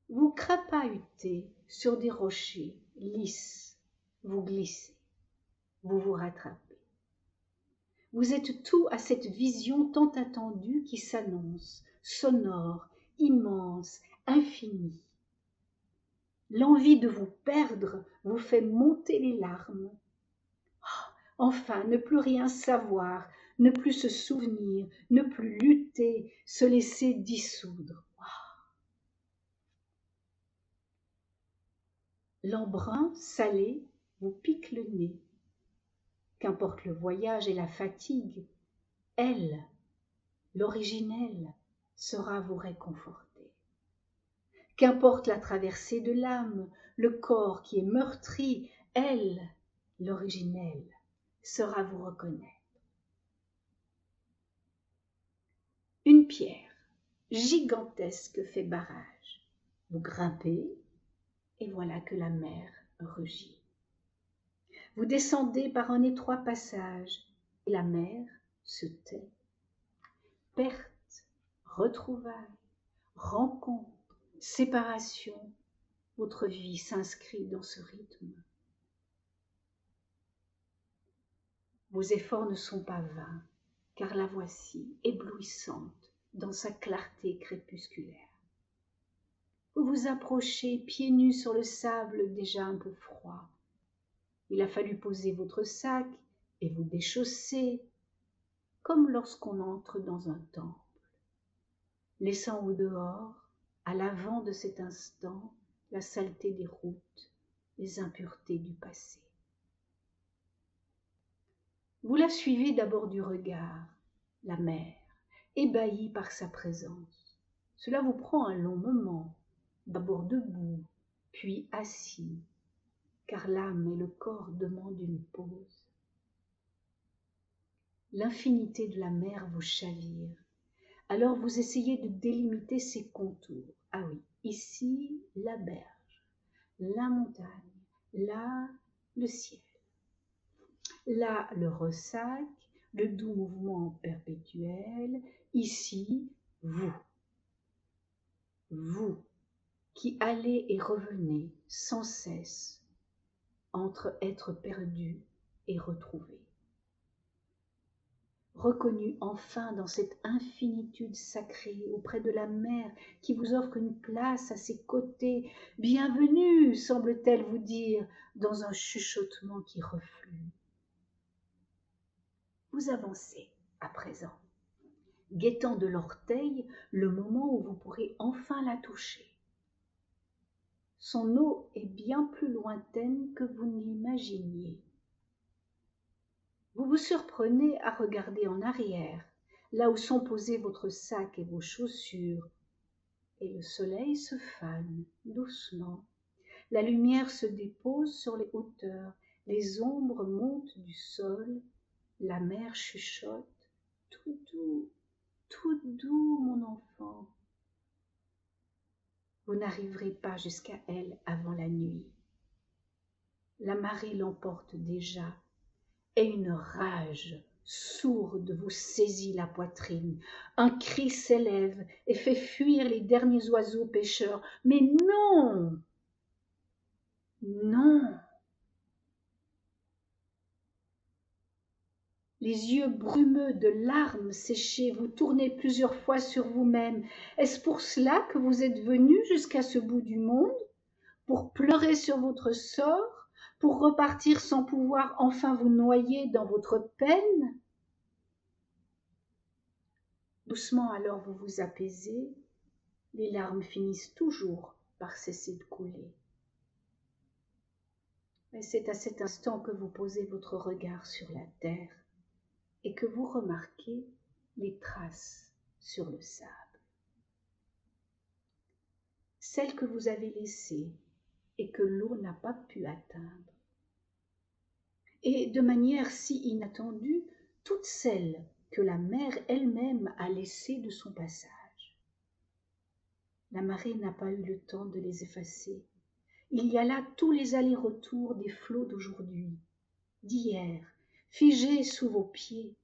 Vous crapahutez sur des rochers lisses vous glissez, vous vous rattrapez. Vous êtes tout à cette vision tant attendue qui s'annonce, sonore, immense, infinie. L'envie de vous perdre vous fait monter les larmes. Oh, enfin, ne plus rien savoir, ne plus se souvenir, ne plus lutter, se laisser dissoudre. L'embrun salé vous pique le nez. Qu'importe le voyage et la fatigue, elle, l'originelle, sera vous réconforter. Qu'importe la traversée de l'âme, le corps qui est meurtri, elle, l'originelle, sera vous reconnaître. Une pierre gigantesque fait barrage. Vous grimpez et voilà que la mer rugit. Vous descendez par un étroit passage, et la mer se tait. Perte, retrouvailles, rencontre, séparation, votre vie s'inscrit dans ce rythme. Vos efforts ne sont pas vains, car la voici éblouissante dans sa clarté crépusculaire. Vous vous approchez pieds nus sur le sable déjà un peu froid. Il a fallu poser votre sac et vous déchausser, comme lorsqu'on entre dans un temple, laissant au dehors, à l'avant de cet instant, la saleté des routes, les impuretés du passé. Vous la suivez d'abord du regard, la mer, ébahie par sa présence. Cela vous prend un long moment, d'abord debout, puis assis, car l'âme et le corps demandent une pause. L'infinité de la mer vous chavire. Alors vous essayez de délimiter ses contours. Ah oui, ici la berge, la montagne, là le ciel. Là le ressac, le doux mouvement perpétuel, ici vous. Vous qui allez et revenez sans cesse entre être perdu et retrouvé. Reconnu enfin dans cette infinitude sacrée auprès de la mer qui vous offre une place à ses côtés, bienvenue, semble-t-elle vous dire, dans un chuchotement qui reflue. Vous avancez à présent, guettant de l'orteil le moment où vous pourrez enfin la toucher. Son eau est bien plus lointaine que vous n'imaginiez. Vous vous surprenez à regarder en arrière, là où sont posés votre sac et vos chaussures, et le soleil se fane doucement. La lumière se dépose sur les hauteurs, les ombres montent du sol, la mer chuchote. Tout doux, tout doux, mon enfant. Vous n'arriverez pas jusqu'à elle avant la nuit. La marée l'emporte déjà, et une rage sourde vous saisit la poitrine. Un cri s'élève et fait fuir les derniers oiseaux pêcheurs. Mais non Non les yeux brumeux de larmes séchées, vous tournez plusieurs fois sur vous-même. Est-ce pour cela que vous êtes venu jusqu'à ce bout du monde? Pour pleurer sur votre sort? Pour repartir sans pouvoir enfin vous noyer dans votre peine Doucement alors vous vous apaisez, les larmes finissent toujours par cesser de couler. Mais c'est à cet instant que vous posez votre regard sur la terre et que vous remarquez les traces sur le sable. Celles que vous avez laissées et que l'eau n'a pas pu atteindre. Et de manière si inattendue, toutes celles que la mer elle-même a laissées de son passage. La marée n'a pas eu le temps de les effacer. Il y a là tous les allers-retours des flots d'aujourd'hui, d'hier, figés sous vos pieds,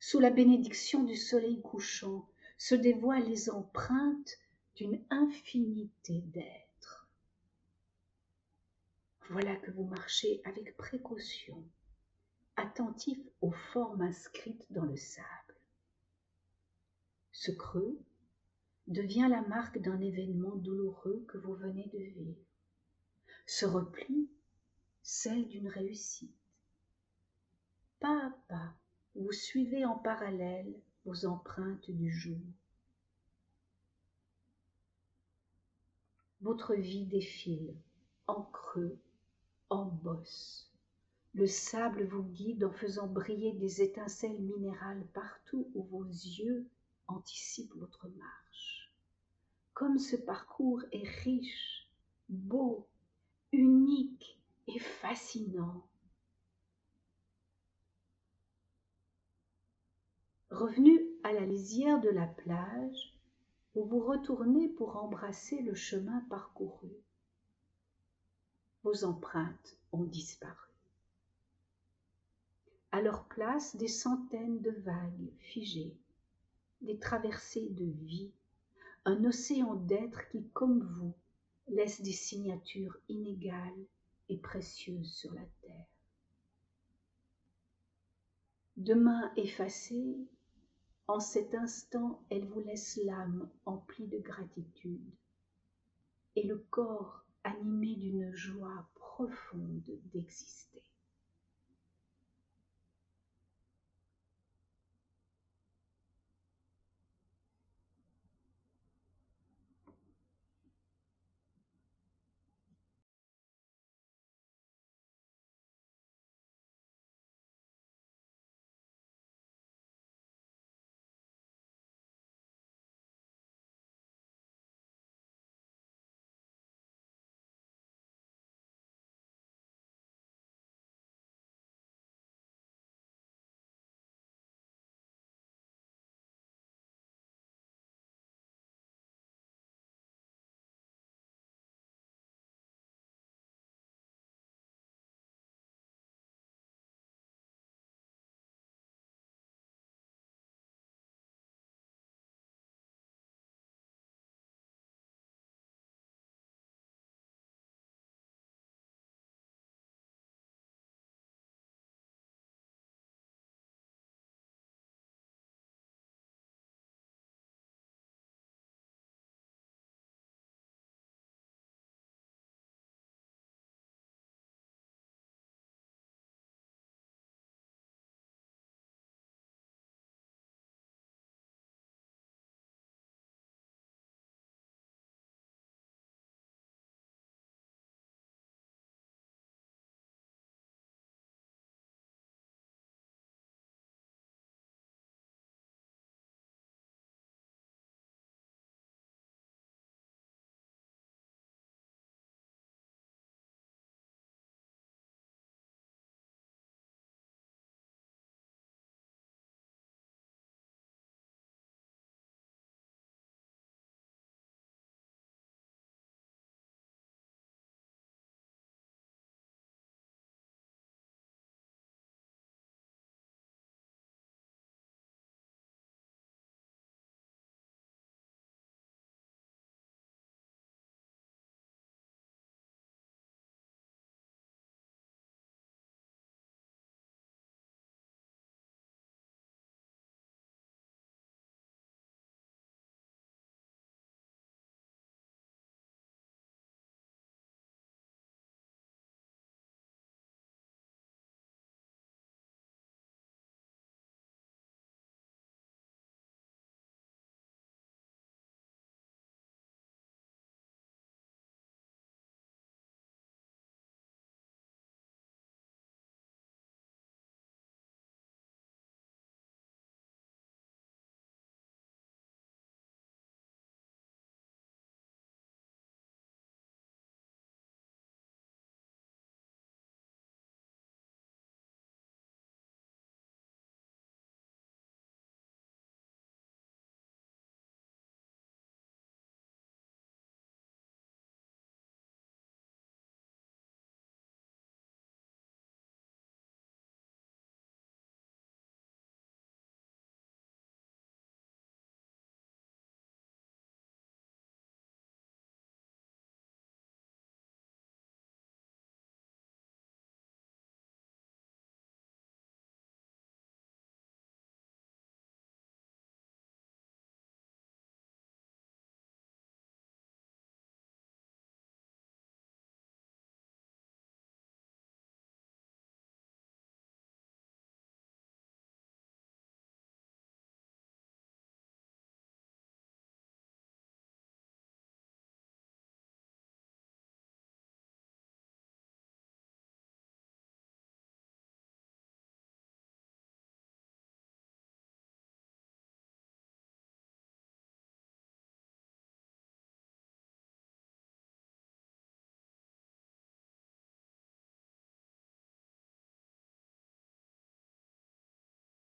sous la bénédiction du soleil couchant, se dévoilent les empreintes d'une infinité d'êtres. Voilà que vous marchez avec précaution, attentif aux formes inscrites dans le sable. Ce creux devient la marque d'un événement douloureux que vous venez de vivre. Ce repli, celle d'une réussite pas à pas, vous suivez en parallèle vos empreintes du jour. Votre vie défile en creux, en bosse. Le sable vous guide en faisant briller des étincelles minérales partout où vos yeux anticipent votre marche. Comme ce parcours est riche, beau, unique et fascinant, Revenu à la lisière de la plage, vous vous retournez pour embrasser le chemin parcouru. Vos empreintes ont disparu. À leur place, des centaines de vagues figées, des traversées de vie, un océan d'êtres qui, comme vous, laissent des signatures inégales et précieuses sur la terre. Demain effacées, En cet instant, elle vous laisse l'âme emplie de gratitude et le corps animé d'une joie profonde d'exister.